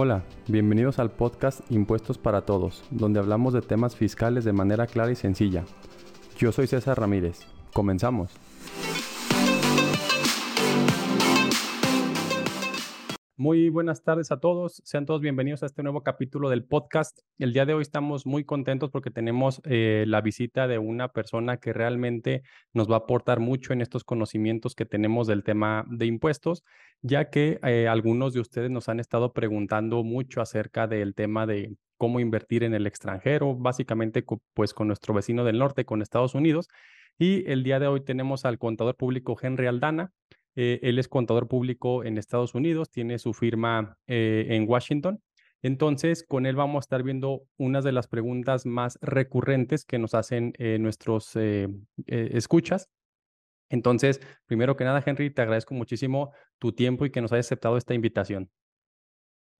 Hola, bienvenidos al podcast Impuestos para Todos, donde hablamos de temas fiscales de manera clara y sencilla. Yo soy César Ramírez. Comenzamos. Muy buenas tardes a todos. Sean todos bienvenidos a este nuevo capítulo del podcast. El día de hoy estamos muy contentos porque tenemos eh, la visita de una persona que realmente nos va a aportar mucho en estos conocimientos que tenemos del tema de impuestos, ya que eh, algunos de ustedes nos han estado preguntando mucho acerca del tema de cómo invertir en el extranjero, básicamente pues con nuestro vecino del norte, con Estados Unidos. Y el día de hoy tenemos al contador público Henry Aldana. Eh, él es contador público en Estados Unidos, tiene su firma eh, en Washington. Entonces, con él vamos a estar viendo unas de las preguntas más recurrentes que nos hacen eh, nuestros escuchas. Entonces, primero que nada, Henry, te agradezco muchísimo tu tiempo y que nos hayas aceptado esta invitación.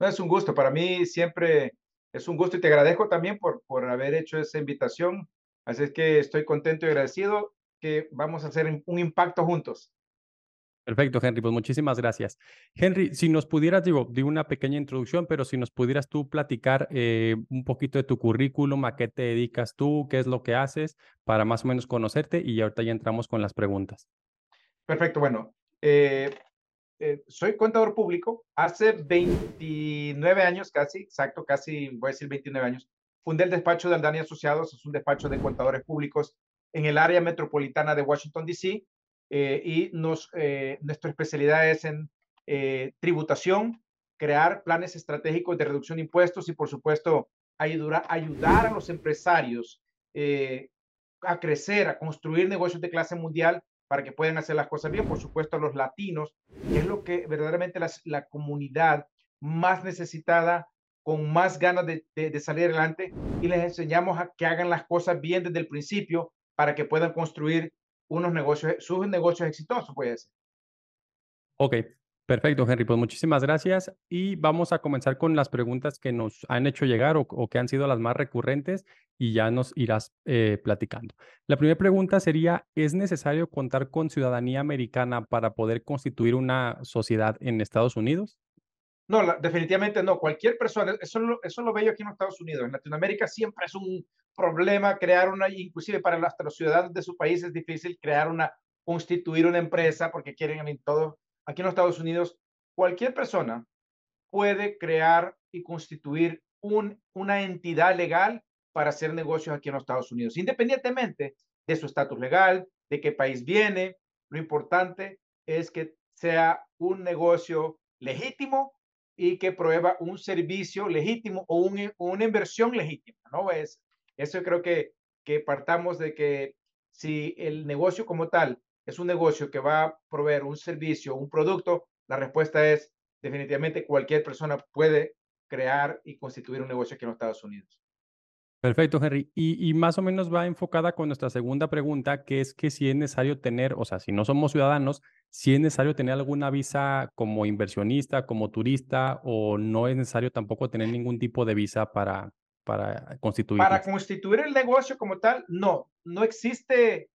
Es un gusto, para mí siempre es un gusto y te agradezco también por, por haber hecho esa invitación. Así es que estoy contento y agradecido que vamos a hacer un impacto juntos. Perfecto, Henry, pues muchísimas gracias. Henry, si nos pudieras, digo, di una pequeña introducción, pero si nos pudieras tú platicar eh, un poquito de tu currículum, a qué te dedicas tú, qué es lo que haces, para más o menos conocerte y ahorita ya entramos con las preguntas. Perfecto, bueno, eh, eh, soy contador público. Hace 29 años casi, exacto, casi voy a decir 29 años, fundé el despacho de Aldani Asociados, es un despacho de contadores públicos en el área metropolitana de Washington, D.C., eh, y nos, eh, nuestra especialidad es en eh, tributación, crear planes estratégicos de reducción de impuestos y, por supuesto, ayudar, ayudar a los empresarios a crecer, a construir negocios de clase mundial para que puedan hacer las cosas bien. Por supuesto, a los latinos, que es lo que verdaderamente la, la comunidad más necesitada, con más ganas de, de, salir adelante, y les enseñamos a que hagan las cosas bien desde el principio para que puedan construir unos negocios, sus negocios exitosos, puede ser. Ok, perfecto, Henry. Pues muchísimas gracias y vamos a comenzar con las preguntas que nos han hecho llegar o, que han sido las más recurrentes y ya nos irás eh, platicando. La primera pregunta sería, ¿es necesario contar con ciudadanía americana para poder constituir una sociedad en Estados Unidos? No, definitivamente no. Cualquier persona, eso, eso lo veo aquí en Estados Unidos. En Latinoamérica siempre es un problema crear una, inclusive para los, ciudadanos de su país es difícil crear una, constituir una empresa porque quieren en todo. Aquí en los Estados Unidos, cualquier persona puede crear y constituir un, una entidad legal para hacer negocios aquí en los Estados Unidos, independientemente de su estatus legal, de qué país viene. Lo importante es que sea un negocio legítimo y que prueba un servicio legítimo o, una inversión legítima, ¿no? Es, eso creo que, que partamos de que si el negocio como tal es un negocio que va a proveer un servicio, un producto, la respuesta es definitivamente cualquier persona puede crear y constituir un negocio aquí en Estados Unidos. Perfecto, Henry. Y, y, más o menos va enfocada con nuestra segunda pregunta, que es que si es necesario tener, o sea, si no somos ciudadanos, si es necesario tener alguna visa como inversionista, como turista, o no es necesario tampoco tener ningún tipo de visa para, para constituir. Para constituir el negocio como tal, no, no existe,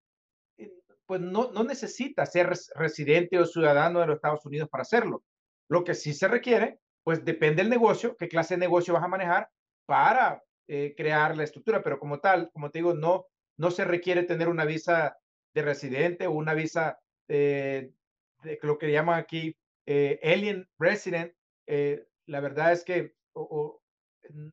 eh, pues no, no necesita ser residente o ciudadano de los Estados Unidos para hacerlo. Lo que sí se requiere, pues depende del negocio, qué clase de negocio vas a manejar para eh, crear la estructura, pero como tal, como te digo, no, no se requiere tener una visa de residente o una visa eh, de lo que llaman aquí eh, alien resident. la verdad es que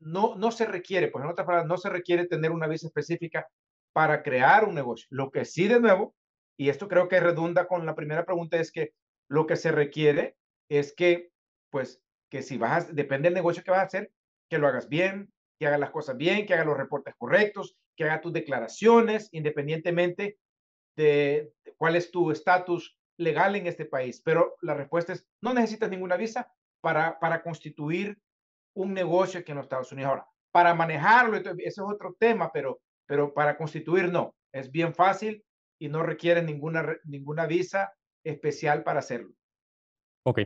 no, no se requiere, pues en otras palabras, no se requiere tener una visa específica para crear un negocio. Lo que sí, de nuevo, y esto creo que redunda con la primera pregunta, es que lo que se requiere es que, pues, que si vas a, depende del negocio que vas a hacer, que lo hagas bien, que haga las cosas bien, que haga los reportes correctos, que haga tus declaraciones independientemente de, cuál es tu estatus legal en este país. Pero la respuesta es, no necesitas ninguna visa para, para constituir un negocio aquí en los Estados Unidos. Ahora, para manejarlo, ese es otro tema, pero, pero para constituir no. Es bien fácil y no requiere ninguna, ninguna visa especial para hacerlo. Ok,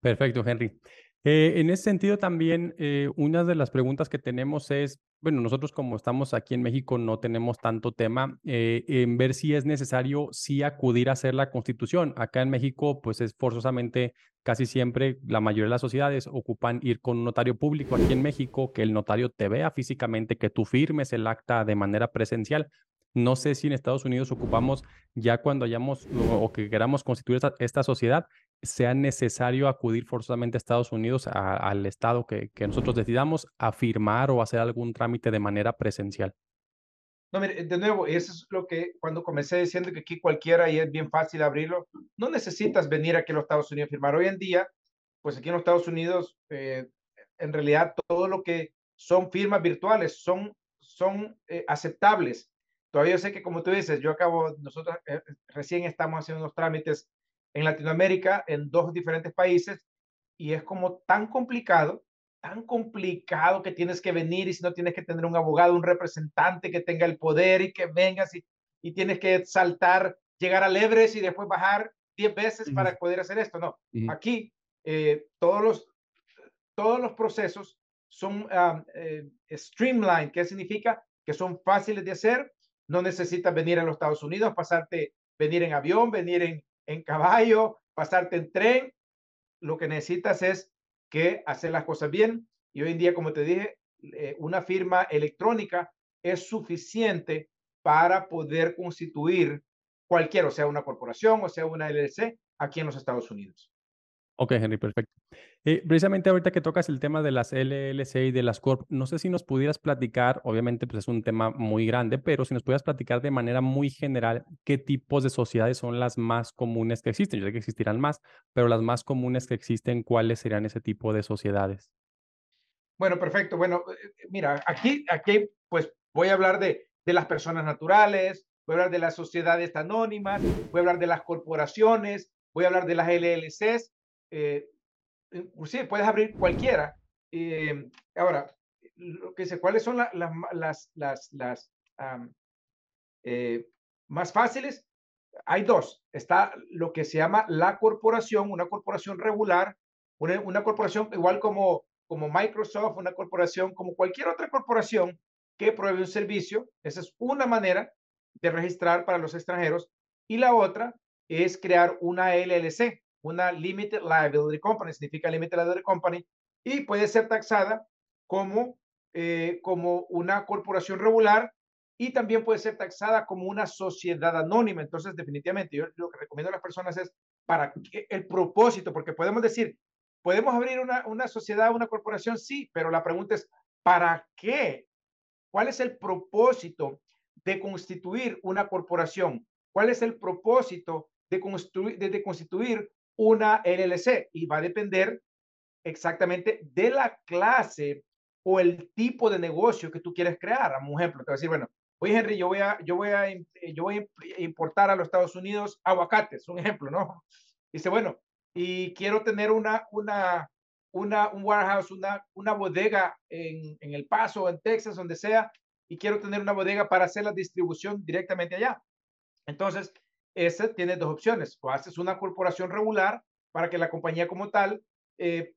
perfecto, Henry. Eh, en ese sentido también, eh, una de las preguntas que tenemos es, bueno, nosotros como estamos aquí en México no tenemos tanto tema eh, en ver si es necesario sí acudir a hacer la constitución. Acá en México, pues es forzosamente casi siempre la mayoría de las sociedades ocupan ir con un notario público aquí en México, que el notario te vea físicamente, que tú firmes el acta de manera presencial. No sé si en Estados Unidos ocupamos ya cuando hayamos o, que queramos constituir esta, sociedad, sea necesario acudir forzosamente a Estados Unidos, al estado que, nosotros decidamos, a firmar o hacer algún trámite de manera presencial. No, mire, de nuevo, eso es lo que cuando comencé diciendo que aquí cualquiera y es bien fácil abrirlo, no necesitas venir aquí a los Estados Unidos a firmar. Hoy en día, pues aquí en los Estados Unidos, eh, en realidad todo lo que son firmas virtuales son, son eh, aceptables. Todavía sé que, como tú dices, yo acabo, nosotros eh, recién estamos haciendo unos trámites en Latinoamérica, en dos diferentes países, y es como tan complicado, tan complicado que tienes que venir y si no tienes que tener un abogado, un representante que tenga el poder y que vengas y, y tienes que saltar, llegar al Everest y después bajar 10 veces para poder hacer esto. No, aquí eh, todos, los, todos los procesos son uh, streamlined, ¿qué significa? Que son fáciles de hacer, no necesitas venir a los Estados Unidos, pasarte, venir en avión, venir en, en caballo, pasarte en tren. Lo que necesitas es que hacer las cosas bien. Y hoy en día, como te dije, una firma electrónica es suficiente para poder constituir cualquier, o sea, una corporación, o sea, una LLC aquí en los Estados Unidos. Ok, Henry, perfecto. Eh, precisamente ahorita que tocas el tema de las LLC y de las Corp, no sé si nos pudieras platicar, obviamente pues es un tema muy grande, pero si nos pudieras platicar de manera muy general qué tipos de sociedades son las más comunes que existen. Yo sé que existirán más, pero las más comunes que existen, ¿cuáles serían ese tipo de sociedades? Bueno, perfecto. Bueno, eh, mira, aquí, aquí pues voy a hablar de, de las personas naturales, voy a hablar de las sociedades anónimas, voy a hablar de las corporaciones, voy a hablar de las LLCs eh, sí, puedes abrir cualquiera. Eh, ahora, lo que sé, ¿cuáles son las, las, las, las eh, más fáciles? Hay dos. Está lo que se llama la corporación, una corporación regular, una, una corporación igual como, como Microsoft, una corporación como cualquier otra corporación que provee un servicio. Esa es una manera de registrar para los extranjeros. Y la otra es crear una LLC, una Limited Liability Company, significa Limited Liability Company, y puede ser taxada como, eh, como una corporación regular y también puede ser taxada como una sociedad anónima. Entonces, definitivamente, yo lo que recomiendo a las personas es para el propósito, porque podemos decir, podemos abrir una, una sociedad, una corporación, sí, pero la pregunta es, ¿para qué? ¿Cuál es el propósito de constituir una corporación? ¿Cuál es el propósito de, construir, de constituir una LLC y va a depender exactamente de la clase o el tipo de negocio que tú quieres crear. Un ejemplo, te voy a decir, bueno, oye Henry, yo voy a, yo voy a, yo voy a importar a los Estados Unidos aguacates, un ejemplo, ¿no? Dice, bueno, y quiero tener una, una, una, un warehouse, una, una bodega en, en El Paso, en Texas, donde sea, y quiero tener una bodega para hacer la distribución directamente allá. Entonces, ese tiene dos opciones. O haces una corporación regular para que la compañía como tal eh,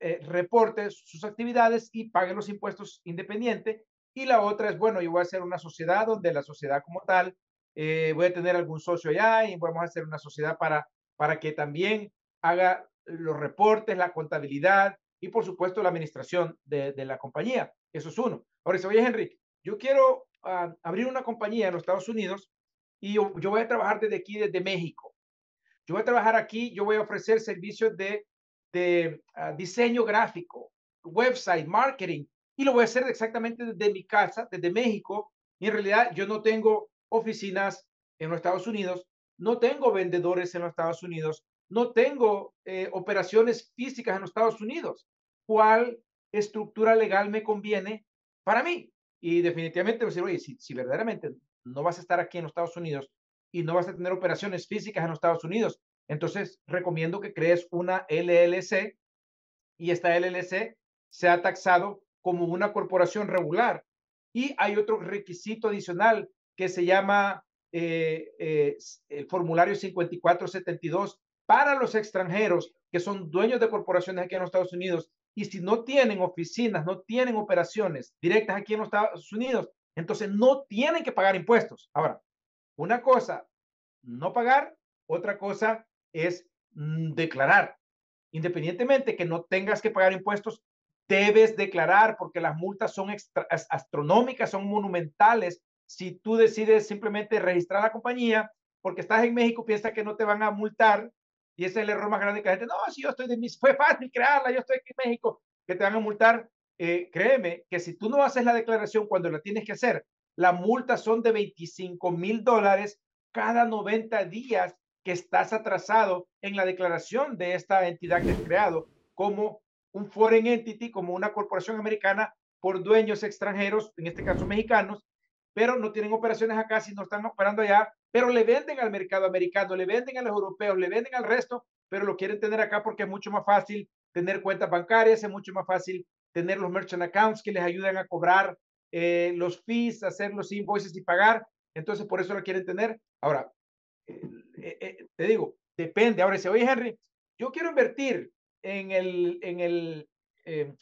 eh, reporte sus actividades y pague los impuestos independiente. Y la otra es, bueno, yo voy a hacer una sociedad donde la sociedad como tal, eh, voy a tener algún socio allá y vamos a hacer una sociedad para, para que también haga los reportes, la contabilidad y por supuesto la administración de, la compañía. Eso es uno. Ahora dice, oye, Henry, yo quiero ah, abrir una compañía en los Estados Unidos y yo, voy a trabajar desde aquí, desde México. Yo voy a trabajar aquí, yo voy a ofrecer servicios de, de ah, diseño gráfico, website, marketing, y lo voy a hacer exactamente desde mi casa, desde México. Y en realidad yo no tengo oficinas en los Estados Unidos, no tengo vendedores en los Estados Unidos, no tengo eh, operaciones físicas en los Estados Unidos. ¿Cuál estructura legal me conviene para mí? Y definitivamente, decir, oye, si, si verdaderamente no vas a estar aquí en los Estados Unidos y no vas a tener operaciones físicas en los Estados Unidos. Entonces, recomiendo que crees una LLC y esta LLC sea taxado como una corporación regular. Y hay otro requisito adicional que se llama eh, eh, el formulario 5472 para los extranjeros que son dueños de corporaciones aquí en los Estados Unidos y si no tienen oficinas, no tienen operaciones directas aquí en los Estados Unidos, entonces no tienen que pagar impuestos. Ahora, una cosa, no pagar, otra cosa es mm, declarar. Independientemente que no tengas que pagar impuestos, debes declarar porque las multas son astronómicas, son monumentales. Si tú decides simplemente registrar la compañía porque estás en México, piensa que no te van a multar y ese es el error más grande que la gente, no, si yo estoy de mis, fue fácil crearla, yo estoy aquí en México, que te van a multar. Eh, créeme que si tú no haces la declaración cuando la tienes que hacer, la multa son de 25 mil dólares cada 90 días que estás atrasado en la declaración de esta entidad que has creado como un foreign entity, como una corporación americana por dueños extranjeros, en este caso mexicanos, pero no tienen operaciones acá, si no están operando allá, pero le venden al mercado americano, le venden a los europeos, le venden al resto, pero lo quieren tener acá porque es mucho más fácil tener cuentas bancarias, es mucho más fácil tener los merchant accounts que les ayudan a cobrar eh, los fees, hacer los invoices y pagar. Entonces, por eso lo quieren tener. Ahora, eh, eh, te digo, depende. Ahora dice, oye, Henry, yo quiero invertir en, el, en, el, en,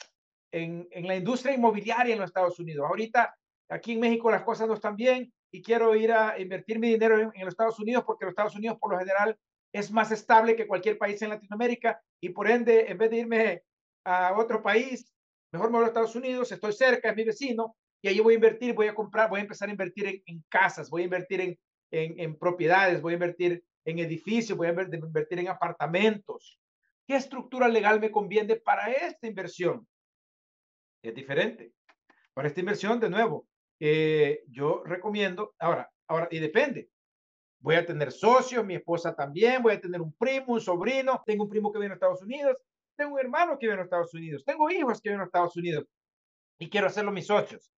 en la industria inmobiliaria en los Estados Unidos. Ahorita aquí en México las cosas no están bien y quiero ir a invertir mi dinero en, los Estados Unidos porque los Estados Unidos por lo general es más estable que cualquier país en Latinoamérica y por ende, en vez de irme a otro país, mejor me voy a Estados Unidos, estoy cerca, es mi vecino y ahí voy a invertir, voy a comprar, voy a empezar a invertir en, casas, voy a invertir en, en, propiedades, voy a invertir en edificios, voy a invertir en apartamentos. ¿Qué estructura legal me conviene para esta inversión? Es diferente. Para esta inversión, de nuevo, eh, yo recomiendo, ahora, ahora, y depende. Voy a tener socios, mi esposa también, voy a tener un primo, un sobrino, tengo un primo que viene a Estados Unidos, tengo un hermano que viene a Estados Unidos, tengo hijos que vienen a Estados Unidos y quiero hacerlo mis socios.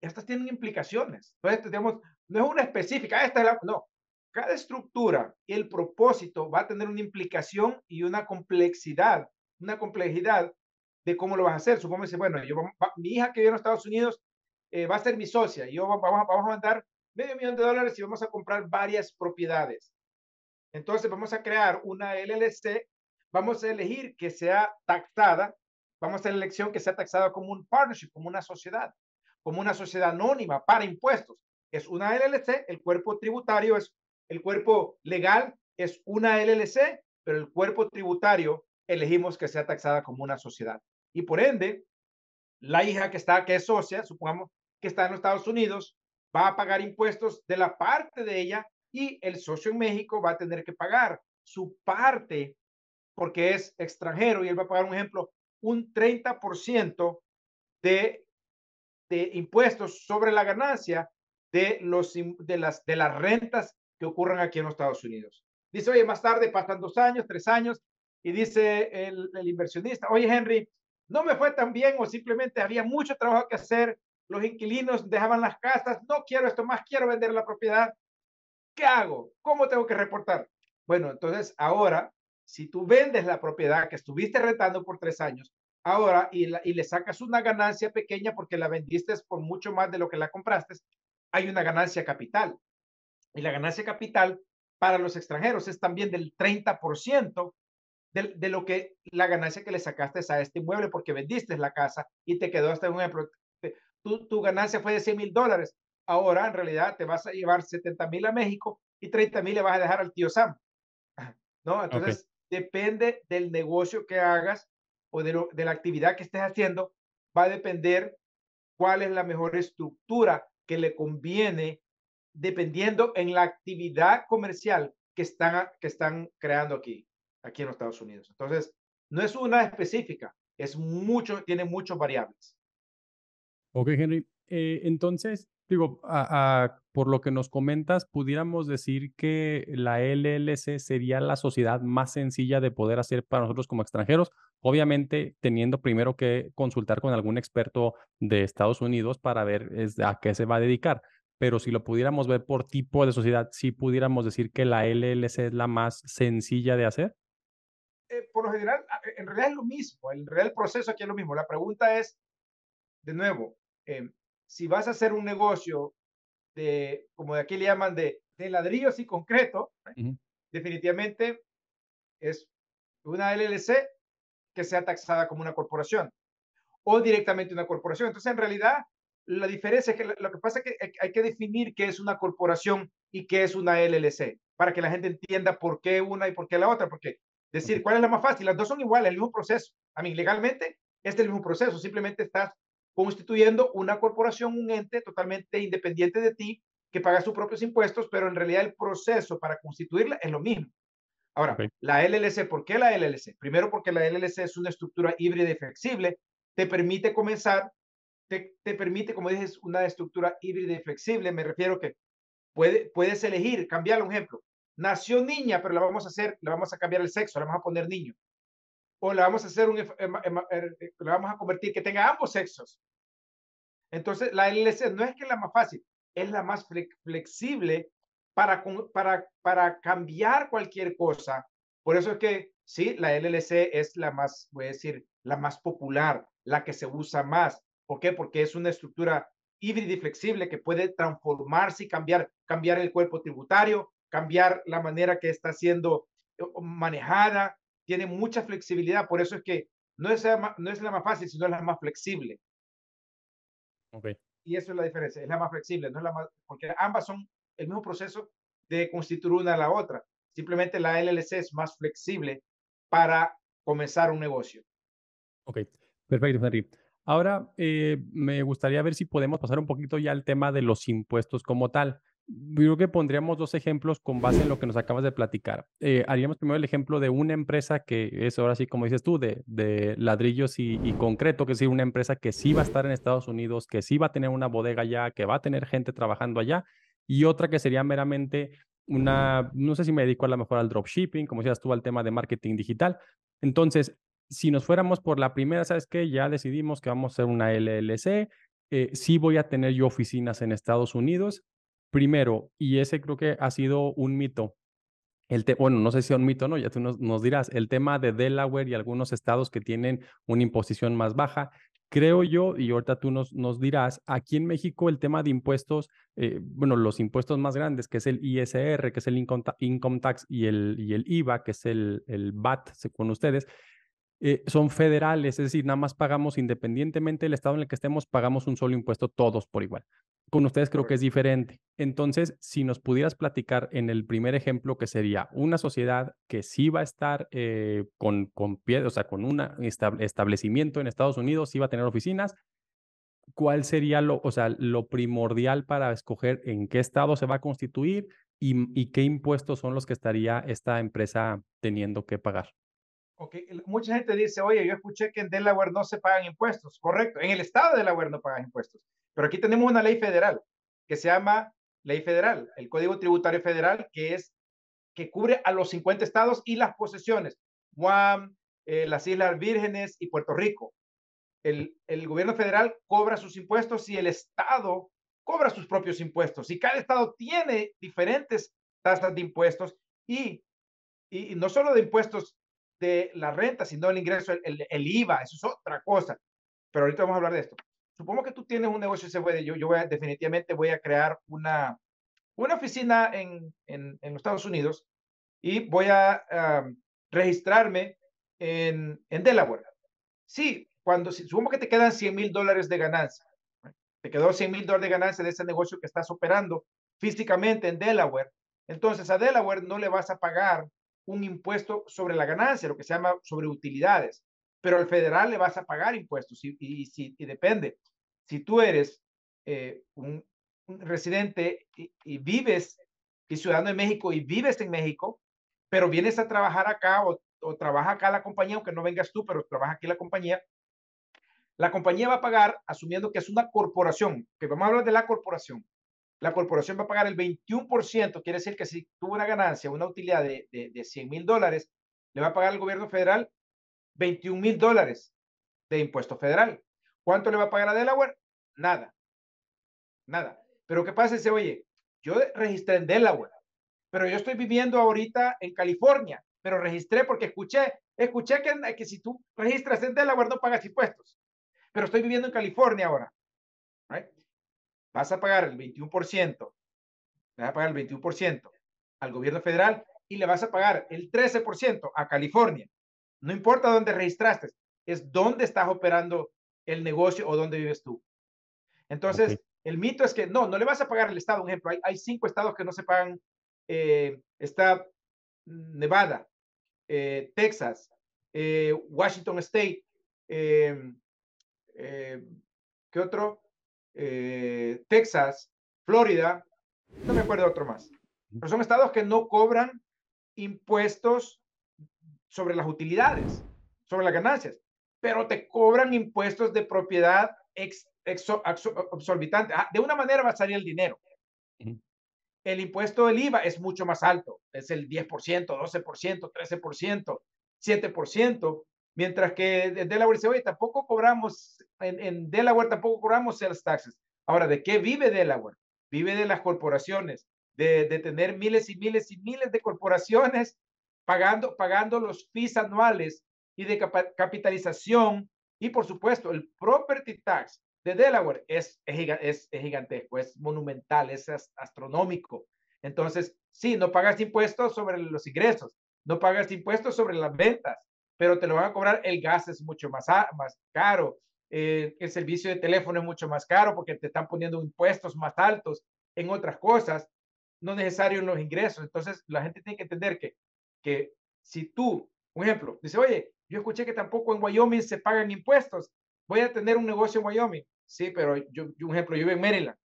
Estas tienen implicaciones. Entonces, digamos, no es una específica, esta es la, no. Cada estructura y el propósito va a tener una implicación y una complejidad, una complejidad de cómo lo vas a hacer. Supongo que, bueno, yo, mi hija que viene a Estados Unidos eh, va a ser mi socia. Yo vamos, vamos a mandar medio millón de dólares y vamos a comprar varias propiedades. Entonces vamos a crear una LLC, vamos a elegir que sea taxada, vamos a hacer la elección que sea taxada como un partnership, como una sociedad, como una sociedad anónima para impuestos. Es una LLC, el cuerpo tributario es, el cuerpo legal es una LLC, pero el cuerpo tributario elegimos que sea taxada como una sociedad. Y por ende, la hija que está, que es socia, supongamos, que está en los Estados Unidos va a pagar impuestos de la parte de ella y el socio en México va a tener que pagar su parte porque es extranjero y él va a pagar, un ejemplo, un 30% de, de impuestos sobre la ganancia de, los, de, las, de las rentas que ocurran aquí en los Estados Unidos. Dice, oye, más tarde pasan dos años, tres años, y dice el, el inversionista, oye, Henry, no me fue tan bien o simplemente había mucho trabajo que hacer los inquilinos dejaban las casas, no quiero esto más, quiero vender la propiedad. ¿Qué hago? ¿Cómo tengo que reportar? Bueno, entonces ahora, si tú vendes la propiedad que estuviste rentando por tres años, ahora y, y le sacas una ganancia pequeña porque la vendiste por mucho más de lo que la compraste, hay una ganancia capital. Y la ganancia capital para los extranjeros es también del 30% de, de, lo que la ganancia que le sacaste a este inmueble porque vendiste la casa y te quedó hasta un ejemplo, tu, ganancia fue de 100 mil dólares. Ahora, en realidad, te vas a llevar 70 mil a México y 30 mil le vas a dejar al tío Sam. ¿No? Entonces, depende del negocio que hagas o de, la actividad que estés haciendo, va a depender cuál es la mejor estructura que le conviene dependiendo en la actividad comercial que están, que están creando aquí, aquí en los Estados Unidos. Entonces, no es una específica, es mucho, tiene muchas variables. Ok, Henry. Eh, entonces, digo, por lo que nos comentas, pudiéramos decir que la LLC sería la sociedad más sencilla de poder hacer para nosotros como extranjeros, obviamente teniendo primero que consultar con algún experto de Estados Unidos para ver a qué se va a dedicar. Pero si lo pudiéramos ver por tipo de sociedad, sí pudiéramos decir que la LLC es la más sencilla de hacer. Eh, por lo general, en realidad es lo mismo, en realidad el proceso aquí es lo mismo. La pregunta es, de nuevo, Em, si vas a hacer un negocio de, como de aquí le llaman, de, de ladrillos y concreto, definitivamente es una LLC que sea taxada como una corporación o directamente una corporación. Entonces, en realidad, la diferencia es que lo que pasa es que hay que definir qué es una corporación y qué es una LLC para que la gente entienda por qué una y por qué la otra. Porque decir cuál es la más fácil, las dos son iguales, el mismo proceso. A mí, legalmente es el mismo proceso, simplemente estás constituyendo una corporación, un ente totalmente independiente de ti que paga sus propios impuestos, pero en realidad el proceso para constituirla es lo mismo. Ahora, la LLC, ¿por qué la LLC? Primero porque la LLC es una estructura híbrida y flexible, te permite comenzar, te, te permite, como dices, una estructura híbrida y flexible, me refiero que puede, puedes elegir, cambiar un ejemplo. Nació niña, pero la vamos a hacer, le vamos a cambiar el sexo, la vamos a poner niño. O la vamos a hacer un, er, la vamos a convertir que tenga ambos sexos. Entonces, la LLC no es que es la más fácil, es la más flexible para, para, para cambiar cualquier cosa. Por eso es que, sí, la LLC es la más, voy a decir, la más popular, la que se usa más. ¿Por qué? Porque es una estructura híbrida y flexible que puede transformarse y cambiar, cambiar el cuerpo tributario, cambiar la manera que está siendo manejada, tiene mucha flexibilidad, por eso es que no es, no es la más fácil, sino la más flexible. Okay. Y eso es la diferencia, es la más flexible, no es la más, porque ambas son el mismo proceso de constituir una a la otra. Simplemente la LLC es más flexible para comenzar un negocio. Ok, perfecto, Henry. Ahora eh, me gustaría ver si podemos pasar un poquito ya al tema de los impuestos como tal. Creo que pondríamos dos ejemplos con base en lo que nos acabas de platicar. Eh, haríamos primero el ejemplo de una empresa que es ahora sí, como dices tú, de, de ladrillos y, concreto, que es decir, una empresa que sí va a estar en Estados Unidos, que sí va a tener una bodega allá, que va a tener gente trabajando allá, y otra que sería meramente una, no sé si me dedico a lo mejor al dropshipping, como decías tú, al tema de marketing digital. Entonces, si nos fuéramos por la primera, ¿sabes qué? Ya decidimos que vamos a hacer una LLC, eh, sí voy a tener yo oficinas en Estados Unidos, primero, y ese creo que ha sido un mito. El bueno, no sé si es un mito o no, ya tú nos, nos, dirás, el tema de Delaware y algunos estados que tienen una imposición más baja. Creo yo, y ahorita tú nos, nos dirás, aquí en México el tema de impuestos, eh, bueno, los impuestos más grandes, que es el ISR, que es el Income, Tax, y el, y el IVA, que es el, el VAT, según ustedes, eh, son federales, es decir, nada más pagamos independientemente del estado en el que estemos, pagamos un solo impuesto todos por igual. Con ustedes creo que es diferente. Entonces, si nos pudieras platicar en el primer ejemplo, que sería una sociedad que sí va a estar eh, con, con pie, o sea, con un establecimiento en Estados Unidos, sí va a tener oficinas, ¿cuál sería lo, o sea, lo primordial para escoger en qué estado se va a constituir y, y qué impuestos son los que estaría esta empresa teniendo que pagar? Okay. Mucha gente dice, oye, yo escuché que en Delaware no se pagan impuestos. Correcto, en el estado de Delaware no pagan impuestos. Pero aquí tenemos una ley federal que se llama Ley Federal, el Código Tributario Federal, que es que cubre a los 50 estados y las posesiones, Guam, eh, las Islas Vírgenes y Puerto Rico. El, gobierno federal cobra sus impuestos y el estado cobra sus propios impuestos. Y cada estado tiene diferentes tasas de impuestos y, y no solo de impuestos de la renta, sino el ingreso, el, el, IVA, eso es otra cosa. Pero ahorita vamos a hablar de esto. Supongo que tú tienes un negocio se puede, yo, yo voy a, definitivamente voy a crear una, una oficina en, en, los Estados Unidos y voy a registrarme en, en Delaware. Sí, cuando, supongo que te quedan 100 mil dólares de ganancia, te quedó 100 mil dólares de ganancia de ese negocio que estás operando físicamente en Delaware, entonces a Delaware no le vas a pagar un impuesto sobre la ganancia, lo que se llama sobre utilidades, pero al federal le vas a pagar impuestos y, y, depende. Si tú eres eh, un, residente y, vives y ciudadano de México y vives en México, pero vienes a trabajar acá o, o trabaja acá la compañía, aunque no vengas tú, pero trabaja aquí la compañía, la compañía va a pagar, asumiendo que es una corporación, que vamos a hablar de la corporación, la corporación va a pagar el 21%, quiere decir que si tuvo una ganancia, una utilidad de, de, 100 mil dólares, le va a pagar al gobierno federal 21 mil dólares de impuesto federal. ¿Cuánto le va a pagar a Delaware? Nada. Nada. Pero ¿qué pasa? Dice, oye, yo registré en Delaware, pero yo estoy viviendo ahorita en California, pero registré porque escuché, escuché que, que si tú registras en Delaware no pagas impuestos, pero estoy viviendo en California ahora vas a pagar el 21%, le vas a pagar el 21% al gobierno federal y le vas a pagar el 13% a California. No importa dónde registraste, es dónde estás operando el negocio o dónde vives tú. Entonces, el mito es que no, no le vas a pagar al Estado. Un ejemplo, hay, cinco estados que no se pagan. Eh, está Nevada, eh, Texas, eh, Washington State, ¿qué otro? Texas, Florida, no me acuerdo de otro más. Pero son estados que no cobran impuestos sobre las utilidades, sobre las ganancias, pero te cobran impuestos de propiedad ex, exorbitante. Ah, de una manera va a salir el dinero. El impuesto del IVA es mucho más alto, es el 10%, 12%, 13%, 7%, mientras que en Delaware dice, oye, tampoco cobramos, en, en Delaware tampoco cobramos sales taxes. Ahora, ¿de qué vive Delaware? Vive de las corporaciones, de, de tener miles y miles y miles de corporaciones pagando, pagando los fees anuales y de capitalización y por supuesto el property tax de Delaware es, es, gigantesco, es monumental, es astronómico. Entonces, sí, no pagas impuestos sobre los ingresos, no pagas impuestos sobre las ventas, pero te lo van a cobrar, el gas es mucho más, más caro, eh, el servicio de teléfono es mucho más caro porque te están poniendo impuestos más altos en otras cosas, no necesario en los ingresos. Entonces, la gente tiene que entender que, que si tú, un ejemplo, dice, oye, yo escuché que tampoco en Wyoming se pagan impuestos, voy a tener un negocio en Wyoming. Sí, pero yo, un ejemplo, yo vivo en Maryland,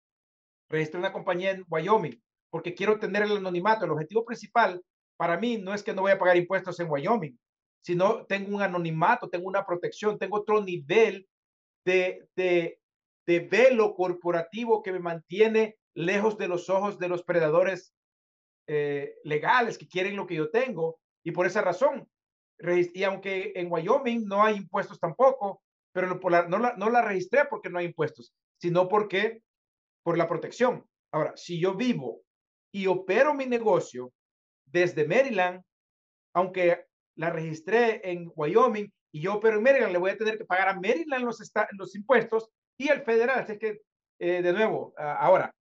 registré una compañía en Wyoming porque quiero tener el anonimato. El objetivo principal para mí no es que no voy a pagar impuestos en Wyoming, sino tengo un anonimato, tengo una protección, tengo otro nivel de, de, velo corporativo que me mantiene lejos de los ojos de los predadores eh, legales que quieren lo que yo tengo. Y por esa razón, y aunque en Wyoming no hay impuestos tampoco, pero no, la, no la registré porque no hay impuestos, sino porque por la protección. Ahora, si yo vivo y opero mi negocio desde Maryland, aunque la registré en Wyoming y yo opero en Maryland, le voy a tener que pagar a Maryland los, los impuestos y el federal. Así que, eh, de nuevo, ahora,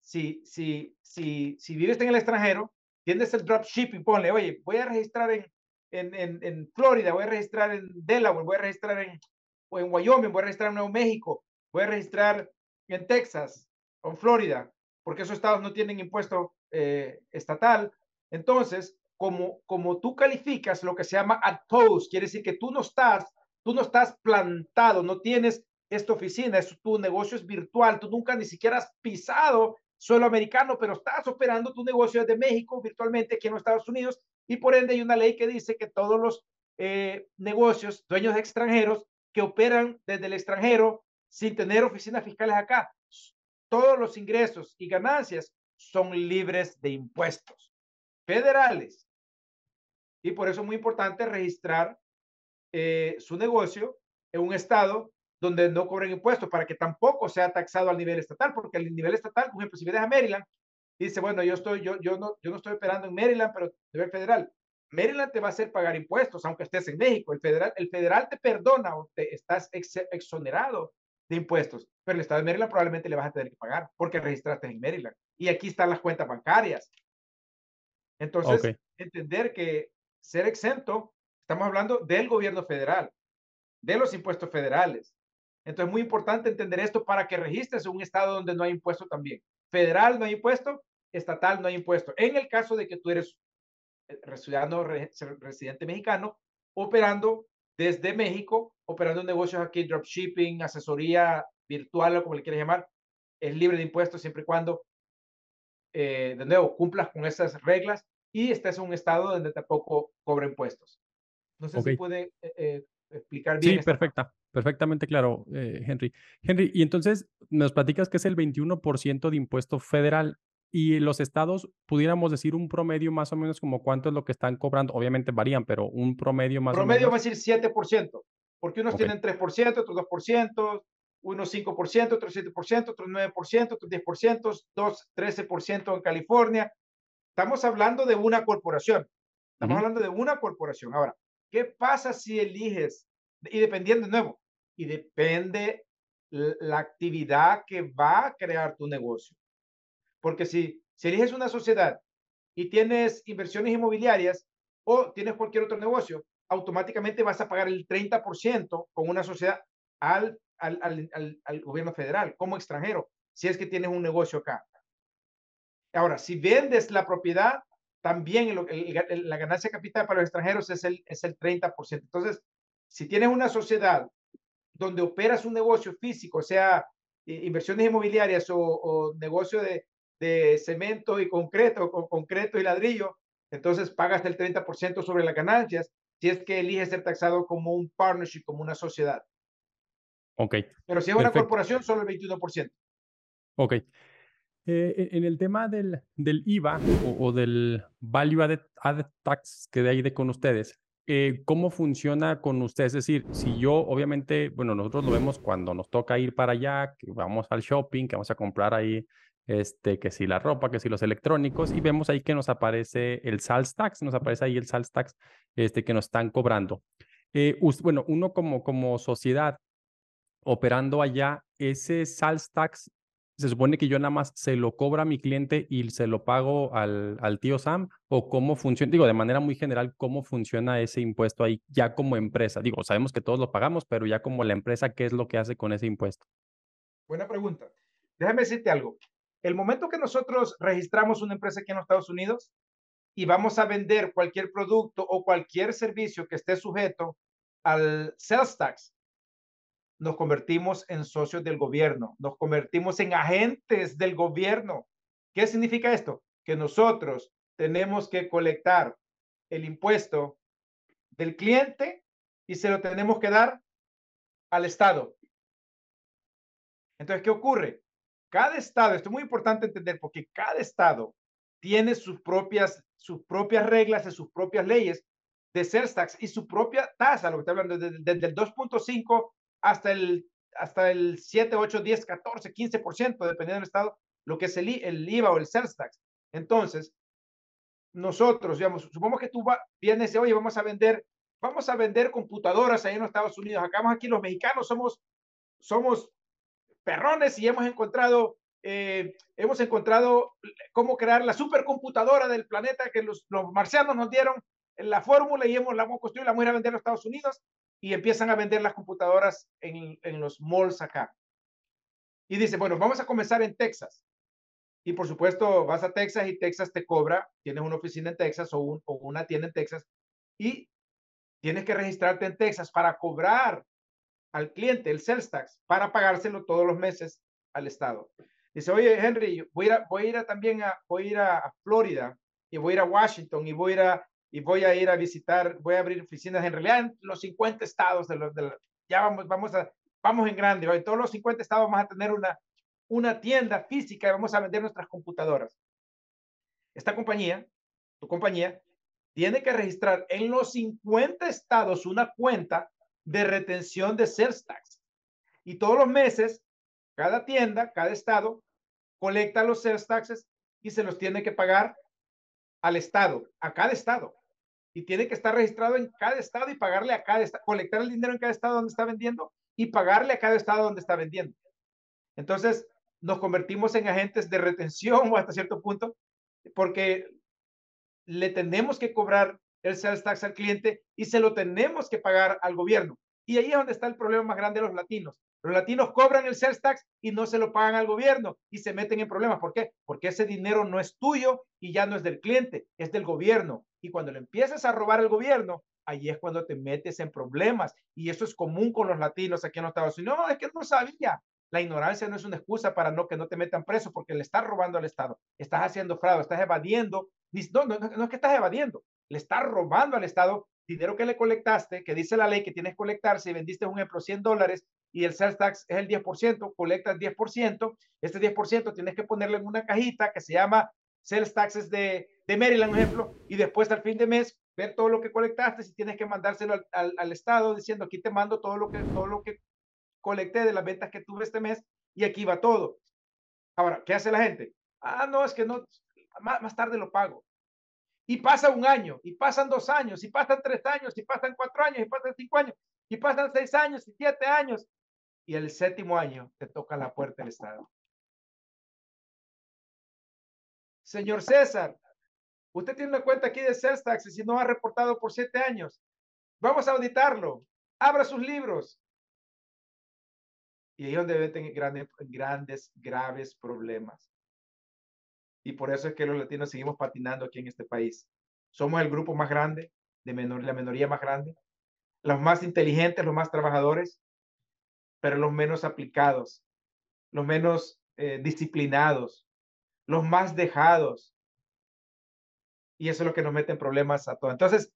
si, si, si, si vives en el extranjero, tienes el dropshipping, ponle, oye, voy a registrar en, en, en, en Florida, voy a registrar en Delaware, voy a registrar en, o en Wyoming, voy a registrar en Nuevo México, voy a registrar en Texas o en Florida, porque esos estados no tienen impuesto eh, estatal. Entonces, como, como tú calificas lo que se llama at post, quiere decir que tú no estás, tú no estás plantado, no tienes esta oficina, es, tu negocio es virtual, tú nunca ni siquiera has pisado suelo americano, pero estás operando tu negocio desde México virtualmente aquí en los Estados Unidos y por ende hay una ley que dice que todos los eh, negocios, dueños extranjeros, que operan desde el extranjero sin tener oficinas fiscales acá. Todos los ingresos y ganancias son libres de impuestos federales. Y por eso es muy importante registrar eh, su negocio en un estado donde no cobren impuestos para que tampoco sea taxado al nivel estatal, porque al nivel estatal, por ejemplo, si vienes a Maryland, dice, bueno, yo estoy, yo, yo no, yo no estoy operando en Maryland, pero nivel federal. Maryland te va a hacer pagar impuestos, aunque estés en México. El federal, el federal te perdona o te estás exonerado de impuestos, pero el estado de Maryland probablemente le vas a tener que pagar porque registraste en Maryland. Y aquí están las cuentas bancarias. Entonces, entender que ser exento, estamos hablando del gobierno federal, de los impuestos federales. Entonces, es muy importante entender esto para que registres un estado donde no hay impuesto también. Federal no hay impuesto, estatal no hay impuesto. En el caso de que tú eres ciudadano residente mexicano, operando desde México, operando negocios aquí, dropshipping, asesoría virtual o como le quieras llamar, es libre de impuestos siempre y cuando, eh, de nuevo, cumplas con esas reglas y estés en un estado donde tampoco cobra impuestos. No sé si puede eh, eh, explicar bien. Sí, perfecta, perfectamente claro, Henry. Henry, y entonces nos platicas que es el 21% de impuesto federal y los estados, pudiéramos decir un promedio más o menos como cuánto es lo que están cobrando. Obviamente varían, pero un promedio más o menos. Promedio va a decir 7%, porque unos tienen 3%, otros 2%, unos 5%, otros 7%, otros 9%, otros 10%, dos 13% en California. Estamos hablando de una corporación. Estamos hablando de una corporación. Ahora, ¿qué pasa si eliges? Y dependiendo de nuevo, y depende la actividad que va a crear tu negocio. Porque si, si eliges una sociedad y tienes inversiones inmobiliarias o tienes cualquier otro negocio, automáticamente vas a pagar el 30% con una sociedad al, al, al, al, gobierno federal como extranjero, si es que tienes un negocio acá. Ahora, si vendes la propiedad, también el, la ganancia capital para los extranjeros es el, es el 30%. Entonces, si tienes una sociedad donde operas un negocio físico, sea inversiones inmobiliarias o, o negocio de, de, cemento y concreto, o concreto y ladrillo, entonces pagas el 30% sobre las ganancias si es que eliges ser taxado como un partnership, como una sociedad. Ok. Pero si es una corporación, solo el 21%. Ok. Eh, en el tema del, del IVA o, del Value added, Tax que de ahí de con ustedes, eh, ¿cómo funciona con ustedes? Es decir, si yo, obviamente, bueno, nosotros lo vemos cuando nos toca ir para allá, que vamos al shopping, que vamos a comprar ahí, este, que si la ropa, que si los electrónicos, y vemos ahí que nos aparece el sales tax, nos aparece ahí el sales tax este, que nos están cobrando. Eh, bueno, uno como, como sociedad operando allá, ese sales tax se supone que yo nada más se lo cobro a mi cliente y se lo pago al, al tío Sam o cómo funciona, digo, de manera muy general, cómo funciona ese impuesto ahí ya como empresa. Digo, sabemos que todos lo pagamos, pero ya como la empresa, ¿qué es lo que hace con ese impuesto? Buena pregunta. Déjame decirte algo. El momento que nosotros registramos una empresa aquí en los Estados Unidos y vamos a vender cualquier producto o cualquier servicio que esté sujeto al sales tax, nos convertimos en socios del gobierno, nos convertimos en agentes del gobierno. ¿Qué significa esto? Que nosotros tenemos que colectar el impuesto del cliente y se lo tenemos que dar al Estado. Entonces, ¿qué ocurre? Cada estado, esto es muy importante entender porque cada estado tiene sus propias, sus propias reglas y sus propias leyes de sales tax y su propia tasa, lo que estoy hablando, desde el 2.5 hasta el, hasta el 7, 8, 10, 14, 15%, dependiendo del estado, lo que es el, el IVA o el sales tax. Entonces, nosotros, digamos, supongamos que tú va, vienes y oye, vamos a vender, vamos a vender computadoras ahí en los Estados Unidos. Acá aquí los mexicanos somos, somos perrones y hemos encontrado, eh, hemos encontrado cómo crear la supercomputadora del planeta que los, los marcianos nos dieron en la fórmula y hemos la hemos construido, la vamos a a vender a los Estados Unidos y empiezan a vender las computadoras en, en los malls acá. Y dice, bueno, vamos a comenzar en Texas. Y por supuesto, vas a Texas y Texas te cobra, tienes una oficina en Texas o, un, o una tienda en Texas y tienes que registrarte en Texas para cobrar al cliente el sales tax para pagárselo todos los meses al Estado. Dice, oye, Henry, voy a a, voy a ir a también a, voy a, ir a, Florida y voy a ir a Washington y voy a ir a, y voy a ir a visitar, voy a abrir oficinas en realidad en los 50 estados de los, de ya vamos, vamos a, vamos en grande, en todos los 50 estados vamos a tener una, una tienda física y vamos a vender nuestras computadoras. Esta compañía, tu compañía, tiene que registrar en los 50 estados una cuenta de retención de sales tax. Y todos los meses, cada tienda, cada estado, colecta los sales taxes y se los tiene que pagar al estado, a cada estado. Y tiene que estar registrado en cada estado y pagarle a cada estado, colectar el dinero en cada estado donde está vendiendo y pagarle a cada estado donde está vendiendo. Entonces, nos convertimos en agentes de retención hasta cierto punto, porque le tenemos que cobrar el sales tax al cliente y se lo tenemos que pagar al gobierno. Y ahí es donde está el problema más grande de los latinos. Los latinos cobran el sales tax y no se lo pagan al gobierno y se meten en problemas. ¿Por qué? Porque ese dinero no es tuyo y ya no es del cliente, es del gobierno. Y cuando le empiezas a robar al gobierno, ahí es cuando te metes en problemas. Y eso es común con los latinos aquí en los Estados Unidos. No, es que no sabía. La ignorancia no es una excusa para no que no te metan preso porque le estás robando al Estado. Estás haciendo fraude, estás evadiendo. No, no, no es que estás evadiendo le estás robando al Estado dinero que le colectaste, que dice la ley que tienes que colectar si vendiste un ejemplo 100 dólares y el sales tax es el 10%, colectas 10%, este 10% tienes que ponerle en una cajita que se llama sales taxes de, de Maryland, un ejemplo, y después al fin de mes ver todo lo que colectaste, si tienes que mandárselo al, al, al, Estado diciendo aquí te mando todo lo que todo lo que colecté de las ventas que tuve este mes y aquí va todo. Ahora, ¿qué hace la gente? Ah, no, es que no, más, más tarde lo pago. Y pasa un año, y pasan dos años, y pasan tres años, y pasan cuatro años, y pasan cinco años, y pasan seis años, y siete años. Y el séptimo año te toca la puerta del Estado. Señor César, usted tiene una cuenta aquí de sales taxes y no ha reportado por siete años. Vamos a auditarlo. Abra sus libros. Y ahí es donde meten grandes, grandes, graves problemas. Y por eso es que los latinos seguimos patinando aquí en este país. Somos el grupo más grande, de menor, la minoría más grande, los más inteligentes, los más trabajadores, pero los menos aplicados, los menos eh, disciplinados, los más dejados. Y eso es lo que nos mete en problemas a todos. Entonces,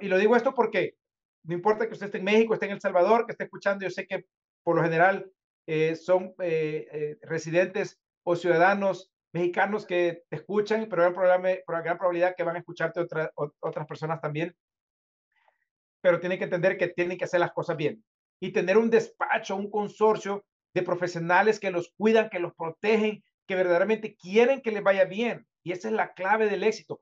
y lo digo esto porque no importa que usted esté en México, esté en El Salvador, que esté escuchando, yo sé que por lo general eh, son eh, residentes o ciudadanos mexicanos que te escuchan, pero hay gran probabilidad que van a escucharte otras personas también. Pero tienen que entender que tienen que hacer las cosas bien y tener un despacho, un consorcio de profesionales que los cuidan, que los protegen, que verdaderamente quieren que les vaya bien. Y esa es la clave del éxito.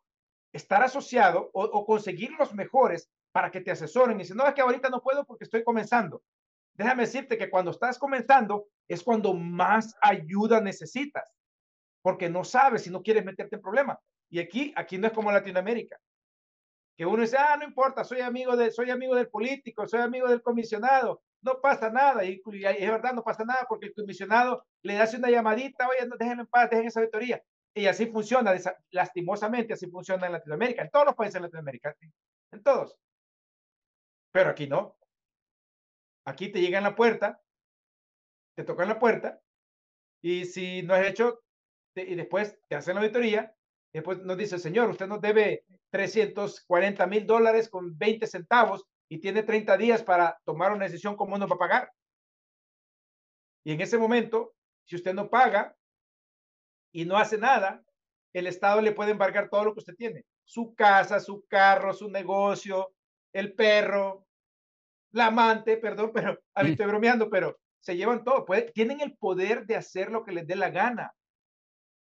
Estar asociado o, conseguir los mejores para que te asesoren. Y dicen, no, es que ahorita no puedo porque estoy comenzando. Déjame decirte que cuando estás comenzando es cuando más ayuda necesitas porque no sabes si no quieres meterte en problemas. Y aquí, aquí no es como Latinoamérica, que uno dice, ah, no importa, soy amigo, de, soy amigo del político, soy amigo del comisionado, no pasa nada. Y, es verdad, no pasa nada porque el comisionado le hace una llamadita, oye, no, déjenme en paz, dejen esa auditoría. Y así funciona, lastimosamente, así funciona en Latinoamérica, en todos los países de Latinoamérica, en todos. Pero aquí no. Aquí te llegan la puerta, te tocan la puerta, y si no has hecho y después te hacen la auditoría, y después nos dice, señor, usted nos debe 340 mil dólares con 20 centavos y tiene 30 días para tomar una decisión cómo nos va a pagar. Y en ese momento, si usted no paga y no hace nada, el Estado le puede embargar todo lo que usted tiene. Su casa, su carro, su negocio, el perro, la amante, perdón, pero a mí estoy bromeando, pero se llevan todo. tienen el poder de hacer lo que les dé la gana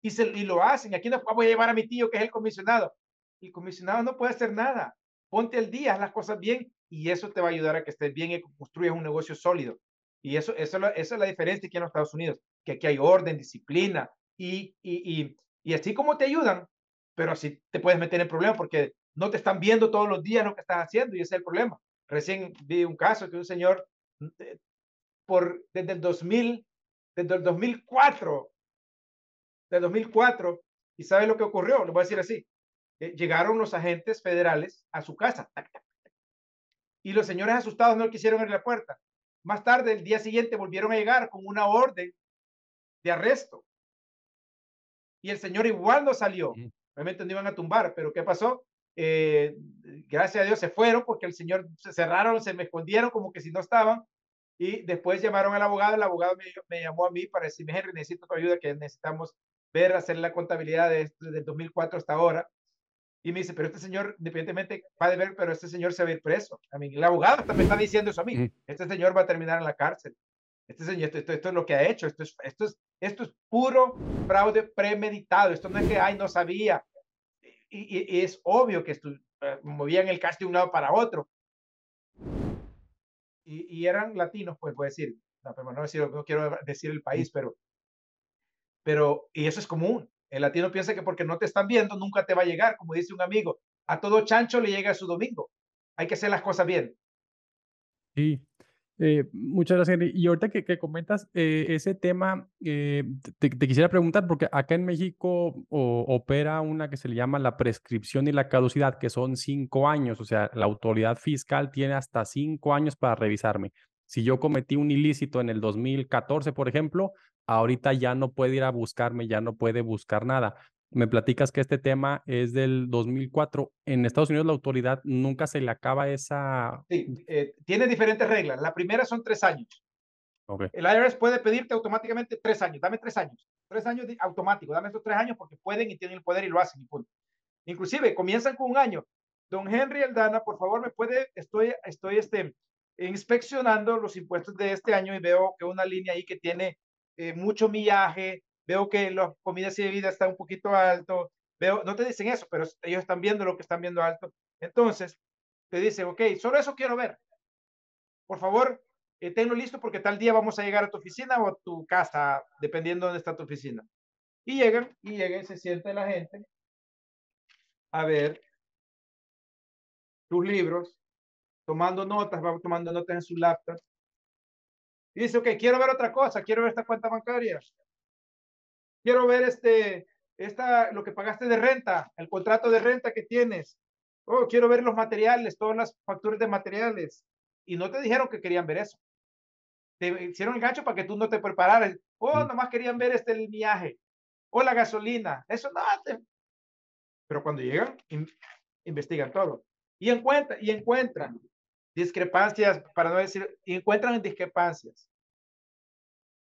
y, se, y lo hacen. Aquí no voy a llevar a mi tío que es el comisionado. El comisionado no puede hacer nada. Ponte al día, haz las cosas bien y eso te va a ayudar a que estés bien y construyas un negocio sólido. Y eso, eso, esa es la diferencia aquí en los Estados Unidos, que aquí hay orden, disciplina y, y, y, y así como te ayudan, pero así te puedes meter en problemas porque no te están viendo todos los días lo que estás haciendo y ese es el problema. Recién vi un caso que un señor eh, por, desde el 2000, desde el 2004 de 2004 y ¿sabe lo que ocurrió? Le voy a decir así. Eh, llegaron los agentes federales a su casa y los señores asustados no quisieron abrir la puerta. Más tarde, el día siguiente, volvieron a llegar con una orden de arresto. Y el señor igual no salió. Obviamente no iban a tumbar, pero ¿qué pasó? Eh, gracias a Dios se fueron porque el señor se cerraron, se me escondieron como que si no estaban. Y después llamaron al abogado, el abogado me, me llamó a mí para decirme, Henry, necesito tu ayuda, que necesitamos ver, hacer la contabilidad de, desde 2004 hasta ahora. Y me dice, pero este señor, independientemente, va a ver, pero este señor se va a ir preso. A mí, el abogado también está diciendo eso a mí. Este señor va a terminar en la cárcel. Este señor, esto, esto, es lo que ha hecho. Esto es, esto, es, esto es puro fraude premeditado. Esto no es que, ay, no sabía. Y, y, es obvio que esto, eh, movían el caso de un lado para otro. Y, y eran latinos, pues, puedo decir. No, pero no, decir, no quiero decir el país, pero pero, y eso es común. El latino piensa que porque no te están viendo, nunca te va a llegar, como dice un amigo. A todo chancho le llega su domingo. Hay que hacer las cosas bien. Sí, eh, muchas gracias, Henry. Y ahorita que, comentas eh, ese tema, eh, te, quisiera preguntar, porque acá en México opera una que se le llama la prescripción y la caducidad, que son cinco años. O sea, la autoridad fiscal tiene hasta cinco años para revisarme. Si yo cometí un ilícito en el 2014, por ejemplo, ahorita ya no puede ir a buscarme, ya no puede buscar nada. Me platicas que este tema es del 2004. En Estados Unidos la autoridad nunca se le acaba esa... Sí, eh, tiene diferentes reglas. La primera son tres años. Okay. El IRS puede pedirte automáticamente tres años. Dame tres años. Tres años de, automático. Dame esos tres años porque pueden y tienen el poder y lo hacen. Y punto. Inclusive comienzan con un año. Don Henry Aldana, por favor, me puede, estoy, estoy este, inspeccionando los impuestos de este año y veo que una línea ahí que tiene eh, mucho millaje, veo que las comidas y bebidas están un poquito alto, veo, no te dicen eso, pero ellos están viendo lo que están viendo alto. Entonces, te dicen, ok, solo eso quiero ver. Por favor, eh, tenlo listo porque tal día vamos a llegar a tu oficina o a tu casa, dependiendo de dónde está tu oficina. Y llegan, y llegan, se siente la gente a ver tus libros, tomando notas, va tomando notas en su laptop. Y dice, ok, quiero ver otra cosa, quiero ver esta cuenta bancaria. Quiero ver este, esta, lo que pagaste de renta, el contrato de renta que tienes. Oh, quiero ver los materiales, todas las facturas de materiales. Y no te dijeron que querían ver eso. Te hicieron el gancho para que tú no te prepararas. Oh, nomás querían ver este el viaje. O la gasolina. Eso no. Pero cuando llegan, investigan todo. Y, encuentran, y encuentran discrepancias, para no decir, encuentran discrepancias.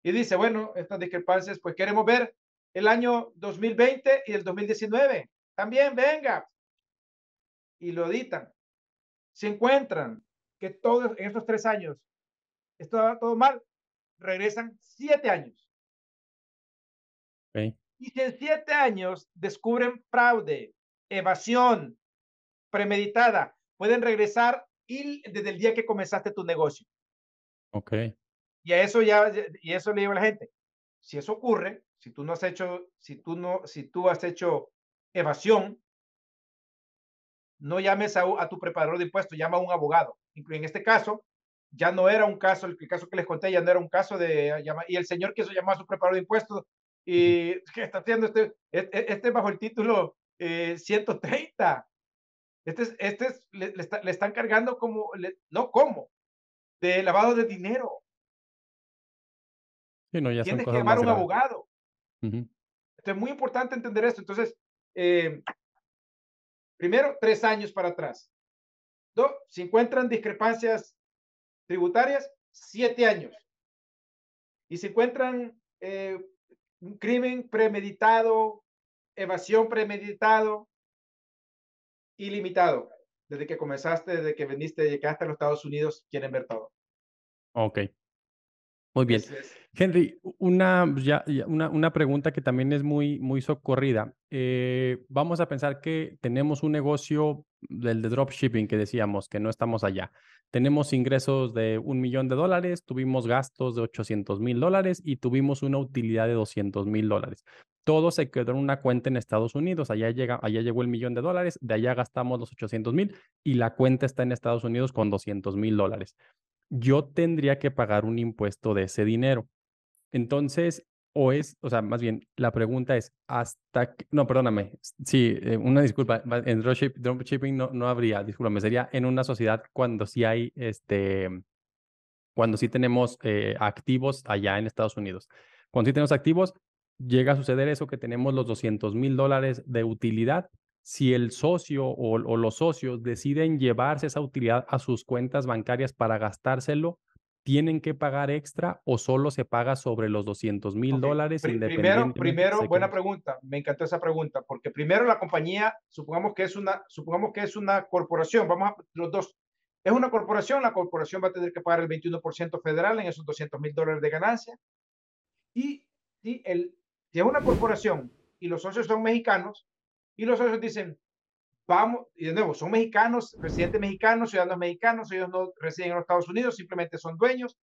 Y dice, bueno, estas discrepancias, pues queremos ver el año 2020 y el 2019. También venga. Y lo editan. Se encuentran que todos en estos tres años está todo mal, regresan siete años. Y si en siete años descubren fraude, evasión premeditada, pueden regresar y desde el día que comenzaste tu negocio. Ok. Y a eso ya, y eso le digo a la gente. Si eso ocurre, si tú no has hecho, si tú no, si tú has hecho evasión, no llames a, a tu preparador de impuestos, llama a un abogado. En este caso, ya no era un caso, el, caso que les conté ya no era un caso de y el señor quiso llamar a su preparador de impuestos y ¿qué está haciendo este? E, e, este, bajo el título 130. Este es, este es, le, están cargando como, no como, de lavado de dinero. Sí, no, ya Tienes que llamar a un abogado. es muy importante entender esto. Entonces, eh, primero, tres años para atrás. Dos, si encuentran discrepancias tributarias, siete años. Y si encuentran eh, un crimen premeditado, evasión premeditado, ilimitado, desde que comenzaste, desde que veniste, llegaste a los Estados Unidos, quieren ver todo. Ok. Muy bien. Henry, una, ya, una, una, pregunta que también es muy, muy socorrida. Eh, vamos a pensar que tenemos un negocio del de dropshipping que decíamos, que no estamos allá. Tenemos ingresos de un millón de dólares, tuvimos gastos de 800 mil dólares y tuvimos una utilidad de 200 mil dólares. Todo se quedó en una cuenta en Estados Unidos. Allá, llega, allá llegó el millón de dólares, de allá gastamos los 800 mil y la cuenta está en Estados Unidos con 200 mil dólares yo tendría que pagar un impuesto de ese dinero. Entonces, o es, o sea, más bien, la pregunta es, hasta que, no, perdóname, sí, eh, una disculpa, en dropshipping no, no habría, discúlpame, sería en una sociedad cuando sí hay, este, cuando sí tenemos eh, activos allá en Estados Unidos. Cuando sí tenemos activos, llega a suceder eso que tenemos los 200 mil dólares de utilidad si el socio o, los socios deciden llevarse esa utilidad a sus cuentas bancarias para gastárselo, ¿tienen que pagar extra o solo se paga sobre los 200 mil dólares? Primero, primero buena pregunta. Me encantó esa pregunta, porque primero la compañía, supongamos que es una, supongamos que es una corporación, vamos a los dos. Es una corporación, la corporación va a tener que pagar el 21% federal en esos 200 mil dólares de ganancia. Y si, el, si es una corporación y los socios son mexicanos, y los socios dicen, vamos, y de nuevo, son mexicanos, residentes mexicanos, ciudadanos mexicanos, ellos no residen en los Estados Unidos, simplemente son dueños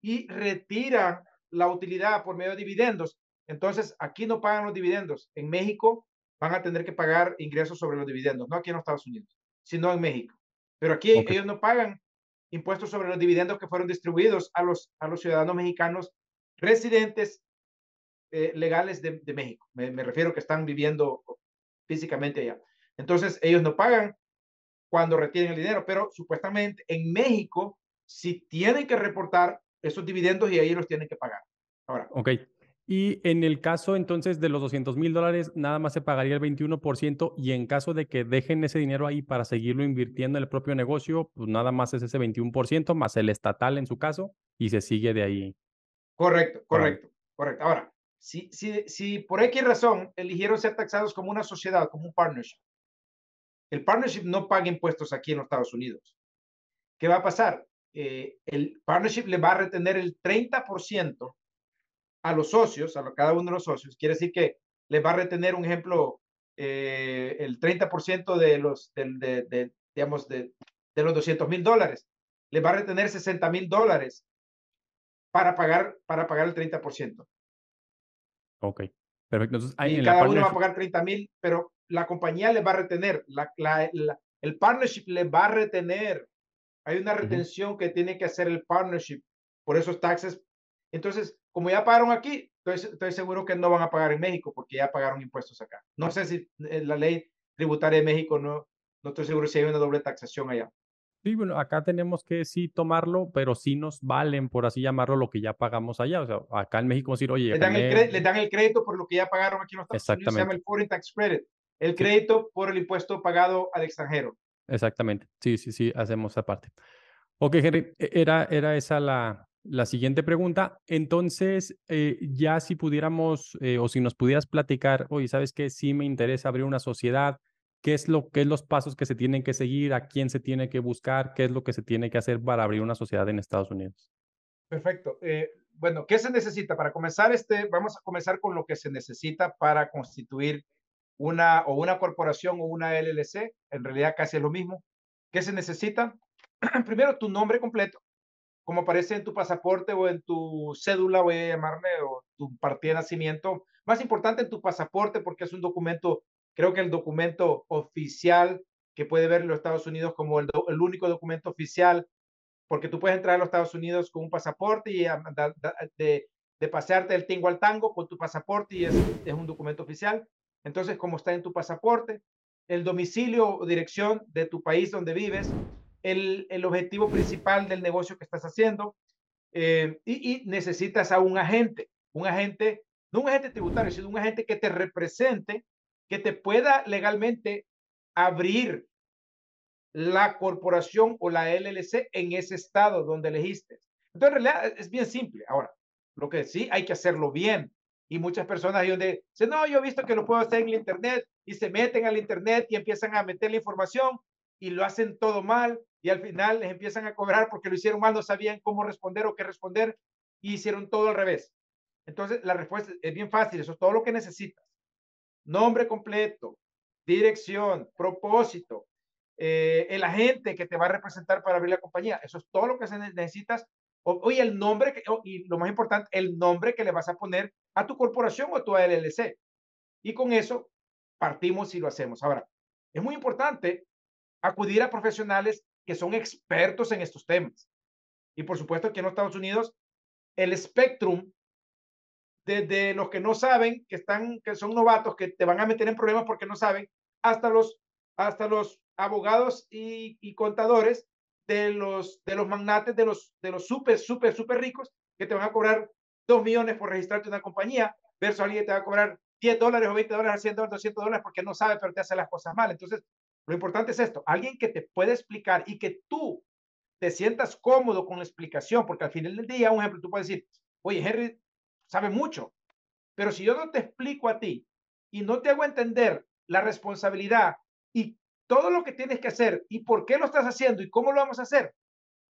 y retiran la utilidad por medio de dividendos. Entonces, aquí no pagan los dividendos. En México van a tener que pagar ingresos sobre los dividendos, no aquí en los Estados Unidos, sino en México. Pero aquí ellos no pagan impuestos sobre los dividendos que fueron distribuidos a los, a los ciudadanos mexicanos residentes eh, legales de, de México. Me, me, refiero que están viviendo físicamente allá. Entonces, ellos no pagan cuando retienen el dinero, pero supuestamente en México sí tienen que reportar esos dividendos y ahí los tienen que pagar. Ahora. Ok. Y en el caso entonces de los 200 mil dólares, nada más se pagaría el 21% y en caso de que dejen ese dinero ahí para seguirlo invirtiendo en el propio negocio, pues nada más es ese 21% más el estatal en su caso y se sigue de ahí. Correcto, correcto, correcto. Ahora, si, si, si por X razón eligieron ser taxados como una sociedad, como un partnership, el partnership no paga impuestos aquí en los Estados Unidos. ¿Qué va a pasar? Eh, el partnership le va a retener el 30% a los socios, a cada uno de los socios. Quiere decir que le va a retener, un ejemplo, eh, el 30% de los, de, digamos, de, de los 200 mil dólares. Le va a retener 60 mil dólares para pagar, para pagar el 30%. Ok, perfecto. Entonces, y cada uno va a pagar 30 mil, pero la compañía le va a retener, la, el partnership le va a retener hay una retención que tiene que hacer el partnership por esos taxes. Entonces, como ya pagaron aquí, estoy, estoy seguro que no van a pagar en México porque ya pagaron impuestos acá. No sé si eh, la ley tributaria de México no, no estoy seguro si hay una doble taxación allá. Sí, bueno, acá tenemos que sí tomarlo, pero sí nos valen, por así llamarlo, lo que ya pagamos allá. O sea, acá en México decir, oye, le dan, el, le dan el crédito por lo que ya pagaron aquí en los Estados Unidos. Se llama el Foreign Tax Credit. El crédito por el impuesto pagado al extranjero. Exactamente. Sí, sí, sí, hacemos esa parte. Ok, Henry, e, era, era esa la, la siguiente pregunta. Entonces, eh, ya si pudiéramos, eh, o si nos pudieras platicar, oye, ¿sabes qué? Sí me interesa abrir una sociedad qué es lo que es los pasos que se tienen que seguir, a quién se tiene que buscar, qué es lo que se tiene que hacer para abrir una sociedad en Estados Unidos. Perfecto. Eh, bueno, ¿qué se necesita para comenzar? Este, vamos a comenzar con lo que se necesita para constituir una o una corporación o una LLC. En realidad casi es lo mismo. ¿Qué se necesita? Primero, tu nombre completo, como aparece en tu pasaporte o en tu cédula, voy a llamarle, o tu partida de nacimiento. Más importante en tu pasaporte porque es un documento Creo que el documento oficial que puede ver los Estados Unidos como el, único documento oficial, porque tú puedes entrar a los Estados Unidos con un pasaporte y de, de, pasearte del tingo al tango con tu pasaporte y es, es un documento oficial. Entonces, como está en tu pasaporte, el domicilio o dirección de tu país donde vives, el, el objetivo principal del negocio que estás haciendo, eh, y, y, necesitas a un agente, un agente, no un agente tributario, sino un agente que te represente que te pueda legalmente abrir la corporación o la LLC en ese estado donde elegiste. Entonces, en realidad es bien simple. Ahora, lo que sí hay que hacerlo bien. Y muchas personas donde dicen, no, yo he visto que lo puedo hacer en el Internet y se meten al Internet y empiezan a meter la información y lo hacen todo mal y al final les empiezan a cobrar porque lo hicieron mal, no sabían cómo responder o qué responder y hicieron todo al revés. Entonces, la respuesta es bien fácil, eso es todo lo que necesitas nombre completo, dirección, propósito, eh, el agente que te va a representar para abrir la compañía. Eso es todo lo que necesitas. Oye, el nombre, que, y lo más importante, el nombre que le vas a poner a tu corporación o a tu LLC. Y con eso partimos y lo hacemos. Ahora, es muy importante acudir a profesionales que son expertos en estos temas. Y por supuesto que en los Estados Unidos, el Spectrum desde los que no saben, que están, que son novatos, que te van a meter en problemas porque no saben, hasta los, hasta los abogados y, contadores de los, de los magnates, de los, de los súper, súper, súper ricos, que te van a cobrar dos millones por registrarte en una compañía, versus alguien que te va a cobrar 10 dólares o 20 dólares, 100 dólares, 200 dólares, porque no sabe, pero te hace las cosas mal. Entonces, lo importante es esto, alguien que te puede explicar y que tú te sientas cómodo con la explicación, porque al final del día, un ejemplo, tú puedes decir, oye, Henry, sabe mucho. Pero si yo no te explico a ti y no te hago entender la responsabilidad y todo lo que tienes que hacer y por qué lo estás haciendo y cómo lo vamos a hacer,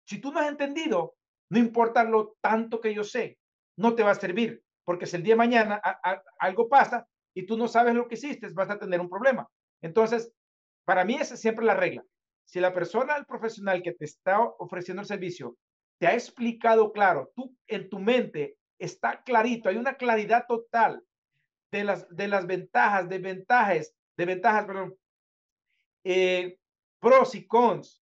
si tú no has entendido, no importa lo tanto que yo sé, no te va a servir, porque si el día de mañana algo pasa y tú no sabes lo que hiciste, vas a tener un problema. Entonces, para mí es siempre la regla. Si la persona, el profesional que te está ofreciendo el servicio, te ha explicado claro, tú en tu mente está clarito, hay una claridad total de las, de las ventajas, de ventajas, de ventajas, perdón, eh, pros y cons.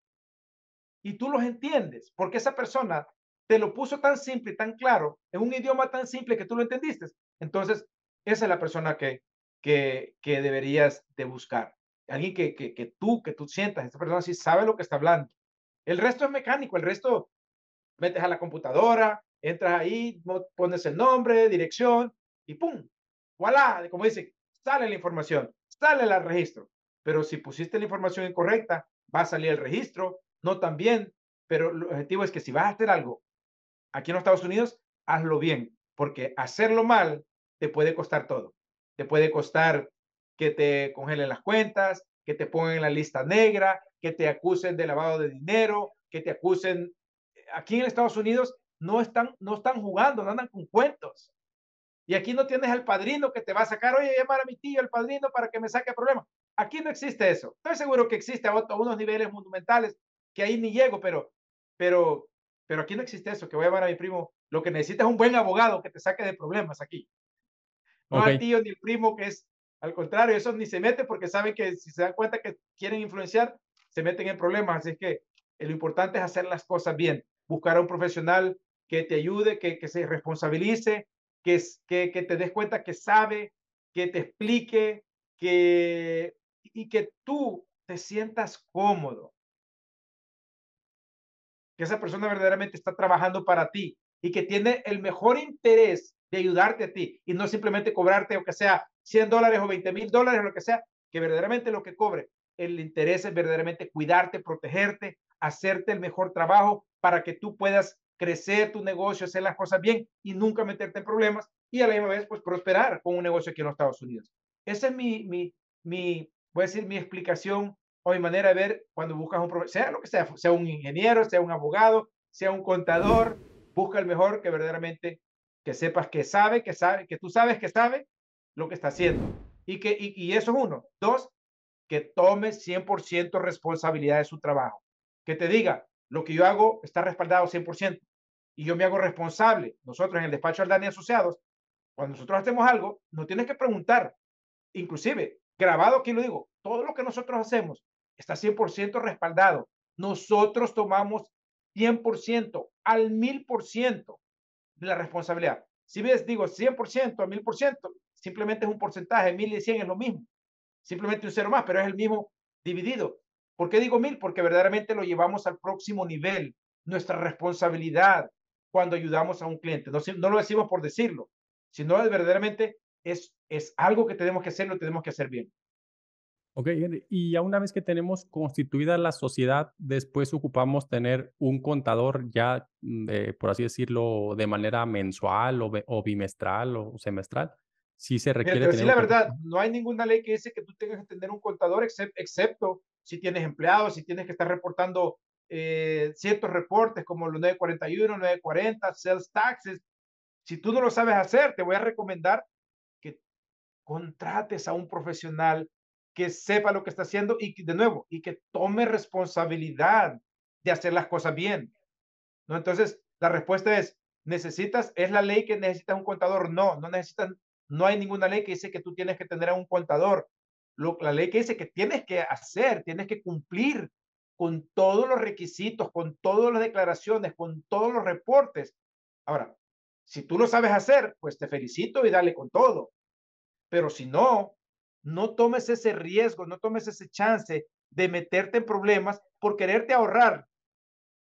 Y tú los entiendes, porque esa persona te lo puso tan simple, tan claro, en un idioma tan simple que tú lo entendiste. Entonces, esa es la persona que, que, que deberías de buscar. Alguien que, que, que tú, que tú sientas, esta persona sí sabe lo que está hablando. El resto es mecánico, el resto metes a la computadora, entras ahí, pones el nombre, dirección y ¡pum! ¡Voilà! Como dice, sale la información, sale el registro. Pero si pusiste la información incorrecta, va a salir el registro, no tan bien. Pero el objetivo es que si vas a hacer algo aquí en los Estados Unidos, hazlo bien, porque hacerlo mal te puede costar todo. Te puede costar que te congelen las cuentas, que te pongan en la lista negra, que te acusen de lavado de dinero, que te acusen. Aquí en Estados Unidos no están, no están jugando, no andan con cuentos. Y aquí no tienes al padrino que te va a sacar, oye, llamar a mi tío, el padrino, para que me saque el problema. Aquí no existe eso. Estoy seguro que existe a, unos niveles monumentales que ahí ni llego, pero, pero, pero aquí no existe eso, que voy a llamar a mi primo. Lo que necesitas es un buen abogado que te saque de problemas aquí. No al tío ni el primo que es, al contrario, esos ni se meten porque saben que si se dan cuenta que quieren influenciar, se meten en problemas. Así que Lo importante es hacer las cosas bien, buscar a un profesional que te ayude, que, que se responsabilice, que, que, que te des cuenta que sabe, que te explique, que, y que tú te sientas cómodo. Que esa persona verdaderamente está trabajando para ti y que tiene el mejor interés de ayudarte a ti y no simplemente cobrarte, o que sea 100 dólares o 20 mil dólares, lo que sea, que verdaderamente lo que cobre, el interés es verdaderamente cuidarte, protegerte, hacerte el mejor trabajo para que tú puedas crecer tu negocio, hacer las cosas bien y nunca meterte en problemas y a la misma vez pues prosperar con un negocio aquí en los Estados Unidos. Esa es mi, mi, mi voy a decir, mi explicación o mi manera de ver cuando buscas un profesional, sea lo que sea, sea un ingeniero, sea un abogado, sea un contador, busca el mejor que verdaderamente que sepas que sabe, que sabe, que tú sabes que sabe lo que está haciendo. Y, que, y, y eso es uno. Dos, que tome 100% responsabilidad de su trabajo. Que te diga, lo que yo hago está respaldado 100% y yo me hago responsable. Nosotros en el despacho Aldani Asociados, cuando nosotros hacemos algo, no tienes que preguntar. Inclusive, grabado aquí lo digo, todo lo que nosotros hacemos está 100% respaldado. Nosotros tomamos 100% al 1000% de la responsabilidad. Si ves, digo 100% a 1000%, simplemente es un porcentaje, 1000 y 100 es lo mismo. Simplemente un cero más, pero es el mismo dividido. ¿Por qué digo 1000? Porque verdaderamente lo llevamos al próximo nivel. Nuestra responsabilidad cuando ayudamos a un cliente. No, no lo decimos por decirlo, sino verdaderamente es, es algo que tenemos que hacer, lo tenemos que hacer bien. Ok, y ya una vez que tenemos constituida la sociedad, después ocupamos tener un contador ya, mm, por así decirlo, de manera mensual o, bimestral o semestral. Si se requiere. Mira, tener la verdad, no hay ninguna ley que dice que tú tengas que tener un contador, excepto si tienes empleados, si tienes que estar reportando eh, ciertos reportes como los 941, 940, sales taxes. Si tú no lo sabes hacer, te voy a recomendar que contrates a un profesional que sepa lo que está haciendo y de nuevo, y que tome responsabilidad de hacer las cosas bien. ¿No? Entonces, la respuesta es, ¿necesitas, es la ley que necesitas un contador? No, no necesitas, no hay ninguna ley que dice que tú tienes que tener a un contador. Lo, la ley que dice que tienes que hacer, tienes que cumplir con todos los requisitos, con todas las declaraciones, con todos los reportes. Ahora, si tú lo sabes hacer, pues te felicito y dale con todo. Pero si no, no tomes ese riesgo, no tomes ese chance de meterte en problemas por quererte ahorrar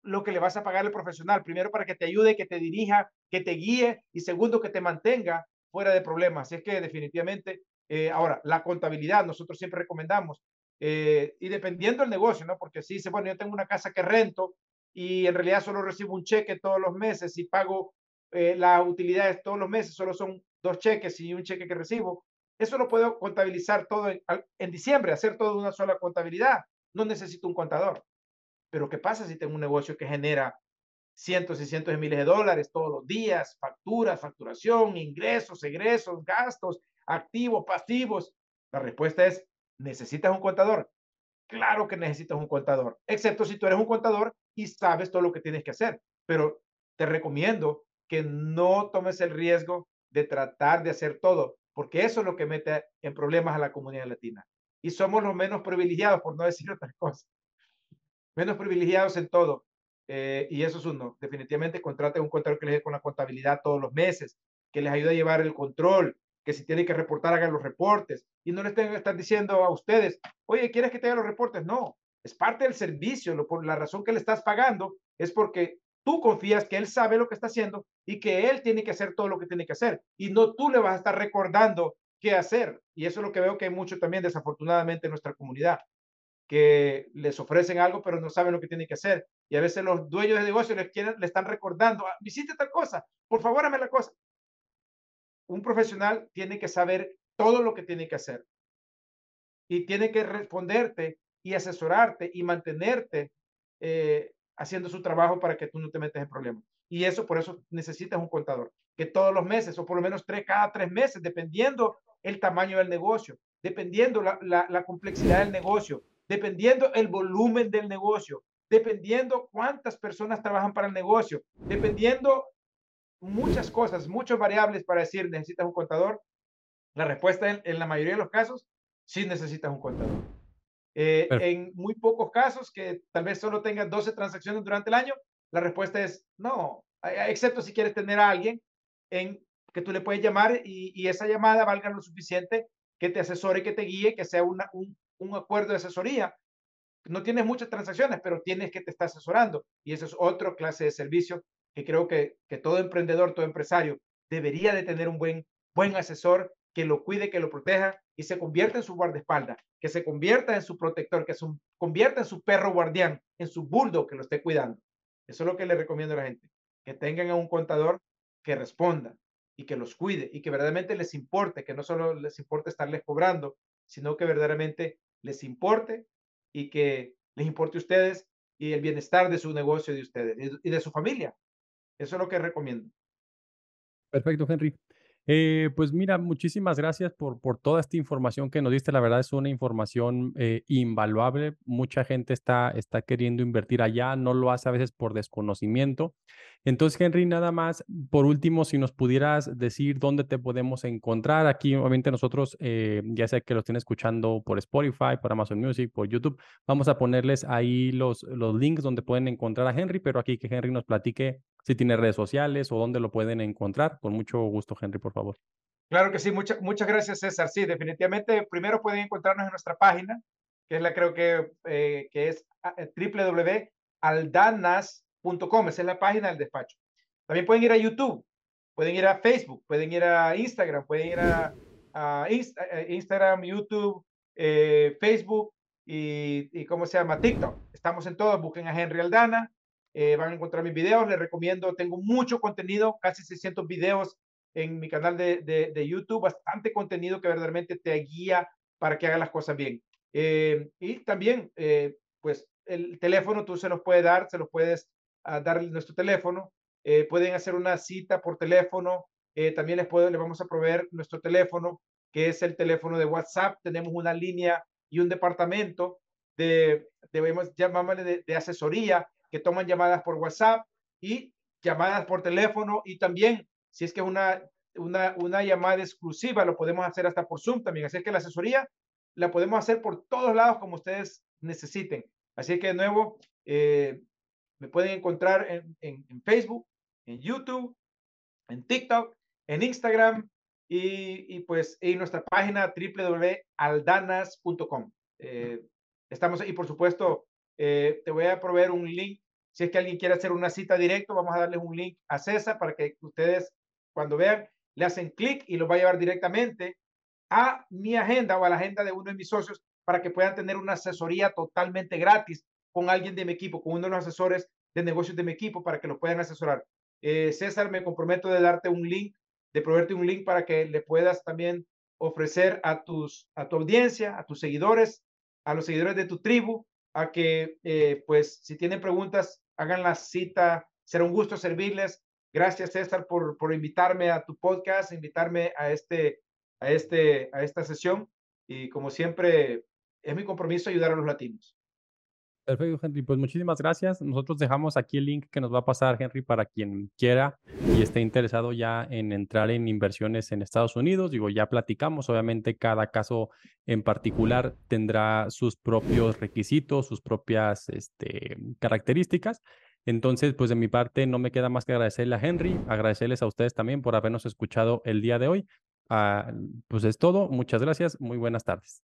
lo que le vas a pagar al profesional. Primero, para que te ayude, que te dirija, que te guíe y segundo, que te mantenga fuera de problemas. Es que definitivamente, eh, ahora, la contabilidad, nosotros siempre recomendamos, eh, y dependiendo del negocio, ¿no? Porque si dice, bueno, yo tengo una casa que rento y en realidad solo recibo un cheque todos los meses y pago eh, las utilidades todos los meses, solo son dos cheques y un cheque que recibo, eso lo puedo contabilizar todo en, diciembre, hacer todo una sola contabilidad. No necesito un contador. Pero ¿qué pasa si tengo un negocio que genera cientos y cientos de miles de dólares todos los días, facturas, facturación, ingresos, egresos, gastos, activos, pasivos? La respuesta es, ¿necesitas un contador? Claro que necesitas un contador, excepto si tú eres un contador y sabes todo lo que tienes que hacer. Pero te recomiendo que no tomes el riesgo de tratar de hacer todo porque eso es lo que mete en problemas a la comunidad latina. Y somos los menos privilegiados, por no decir otra cosa. Menos privilegiados en todo. Eh, y eso es uno. Definitivamente contrate un contador que les dé con la contabilidad todos los meses, que les ayude a llevar el control, que si tienen que reportar hagan los reportes. Y no les tengan que estar diciendo a ustedes, oye, ¿quieres que te haga los reportes? No, es parte del servicio. Lo, por la razón que le estás pagando es porque tú confías que él sabe lo que está haciendo y que él tiene que hacer todo lo que tiene que hacer y no tú le vas a estar recordando qué hacer. Y eso es lo que veo que hay mucho también desafortunadamente en nuestra comunidad, que les ofrecen algo pero no saben lo que tienen que hacer. Y a veces los dueños de negocio les, quieren, le están recordando, ah, visite tal cosa, por favor, hazme la cosa. Un profesional tiene que saber todo lo que tiene que hacer y tiene que responderte y asesorarte y mantenerte eh, haciendo su trabajo para que tú no te metas en problemas. Y eso, por eso necesitas un contador, que todos los meses, o por lo menos tres, cada tres meses, dependiendo el tamaño del negocio, dependiendo la, la, complejidad del negocio, dependiendo el volumen del negocio, dependiendo cuántas personas trabajan para el negocio, dependiendo muchas cosas, muchas variables para decir, ¿necesitas un contador? La respuesta en, en la mayoría de los casos, sí necesitas un contador. Eh, en muy pocos casos, que tal vez solo tengas 12 transacciones durante el año, la respuesta es no, excepto si quieres tener a alguien en que tú le puedes llamar y, esa llamada valga lo suficiente que te asesore, que te guíe, que sea una, un, un acuerdo de asesoría. No tienes muchas transacciones, pero tienes que te está asesorando. Y eso es otra clase de servicio que creo que, que todo emprendedor, todo empresario debería de tener un buen, buen asesor que lo cuide, que lo proteja y se convierta en su guardaespaldas, que se convierta en su protector, que se convierta en su perro guardián, en su bulldog que lo esté cuidando. Eso es lo que le recomiendo a la gente, que tengan a un contador que responda y que los cuide y que verdaderamente les importe, que no solo les importe estarles cobrando, sino que verdaderamente les importe y que les importe a ustedes y el bienestar de su negocio de ustedes y de su familia. Eso es lo que recomiendo. Perfecto, Henry. Eh, pues mira, muchísimas gracias por, por toda esta información que nos diste. La verdad es una información eh, invaluable. Mucha gente está, está queriendo invertir allá, no lo hace a veces por desconocimiento. Entonces, Henry, nada más, por último, si nos pudieras decir dónde te podemos encontrar. Aquí, obviamente, nosotros, eh, ya sé que lo estén escuchando por Spotify, por Amazon Music, por YouTube, vamos a ponerles ahí los, los links donde pueden encontrar a Henry, pero aquí que Henry nos platique si tiene redes sociales o dónde lo pueden encontrar. Con mucho gusto, Henry, por favor. Claro que sí, muchas muchas gracias, César. Sí, definitivamente, primero pueden encontrarnos en nuestra página, que es la creo que, eh, que es ah, eh, www.aldanas .com, esa es la página del despacho. También pueden ir a YouTube, pueden ir a Facebook, pueden ir a Instagram, pueden ir a, Instagram, YouTube, eh, Facebook y, y, ¿cómo se llama? TikTok. Estamos en todos, busquen a Henry Aldana, eh, van a encontrar mis videos, les recomiendo, tengo mucho contenido, casi 600 videos en mi canal de, de, YouTube, bastante contenido que verdaderamente te guía para que hagas las cosas bien. Eh, y también, pues, el teléfono tú se los puedes dar, se los puedes a darle nuestro teléfono. Eh, pueden hacer una cita por teléfono. Eh, también les, puedo, les vamos a proveer nuestro teléfono, que es el teléfono de WhatsApp. Tenemos una línea y un departamento de, llamarle de, de asesoría, que toman llamadas por WhatsApp y llamadas por teléfono. Y también, si es que una, una, una llamada exclusiva, lo podemos hacer hasta por Zoom también. Así que la asesoría la podemos hacer por todos lados como ustedes necesiten. Así que de nuevo, eh, me pueden encontrar en, en, Facebook, en YouTube, en TikTok, en Instagram y, y pues en nuestra página www.aldanas.com. Eh, estamos ahí, por supuesto, eh, te voy a proveer un link. Si es que alguien quiere hacer una cita directo, vamos a darles un link a César para que ustedes cuando vean le hacen clic y los va a llevar directamente a mi agenda o a la agenda de uno de mis socios para que puedan tener una asesoría totalmente gratis con alguien de mi equipo, con uno de los asesores de negocios de mi equipo para que lo puedan asesorar. Eh, César, me comprometo de darte un link, de proveerte un link para que le puedas también ofrecer a, tus, a tu audiencia, a tus seguidores, a los seguidores de tu tribu, a que, eh, pues, si tienen preguntas, hagan la cita. Será un gusto servirles. Gracias, César, por, por invitarme a tu podcast, invitarme a, este, a, este, a esta sesión. Y como siempre, es mi compromiso ayudar a los latinos. Perfecto, Henry. Pues muchísimas gracias. Nosotros dejamos aquí el link que nos va a pasar, Henry, para quien quiera y esté interesado ya en entrar en inversiones en Estados Unidos. Digo, ya platicamos, obviamente cada caso en particular tendrá sus propios requisitos, sus propias este, características. Entonces, pues de mi parte no me queda más que agradecerle a Henry, agradecerles a ustedes también por habernos escuchado el día de hoy. Ah, pues es todo. Muchas gracias. Muy buenas tardes.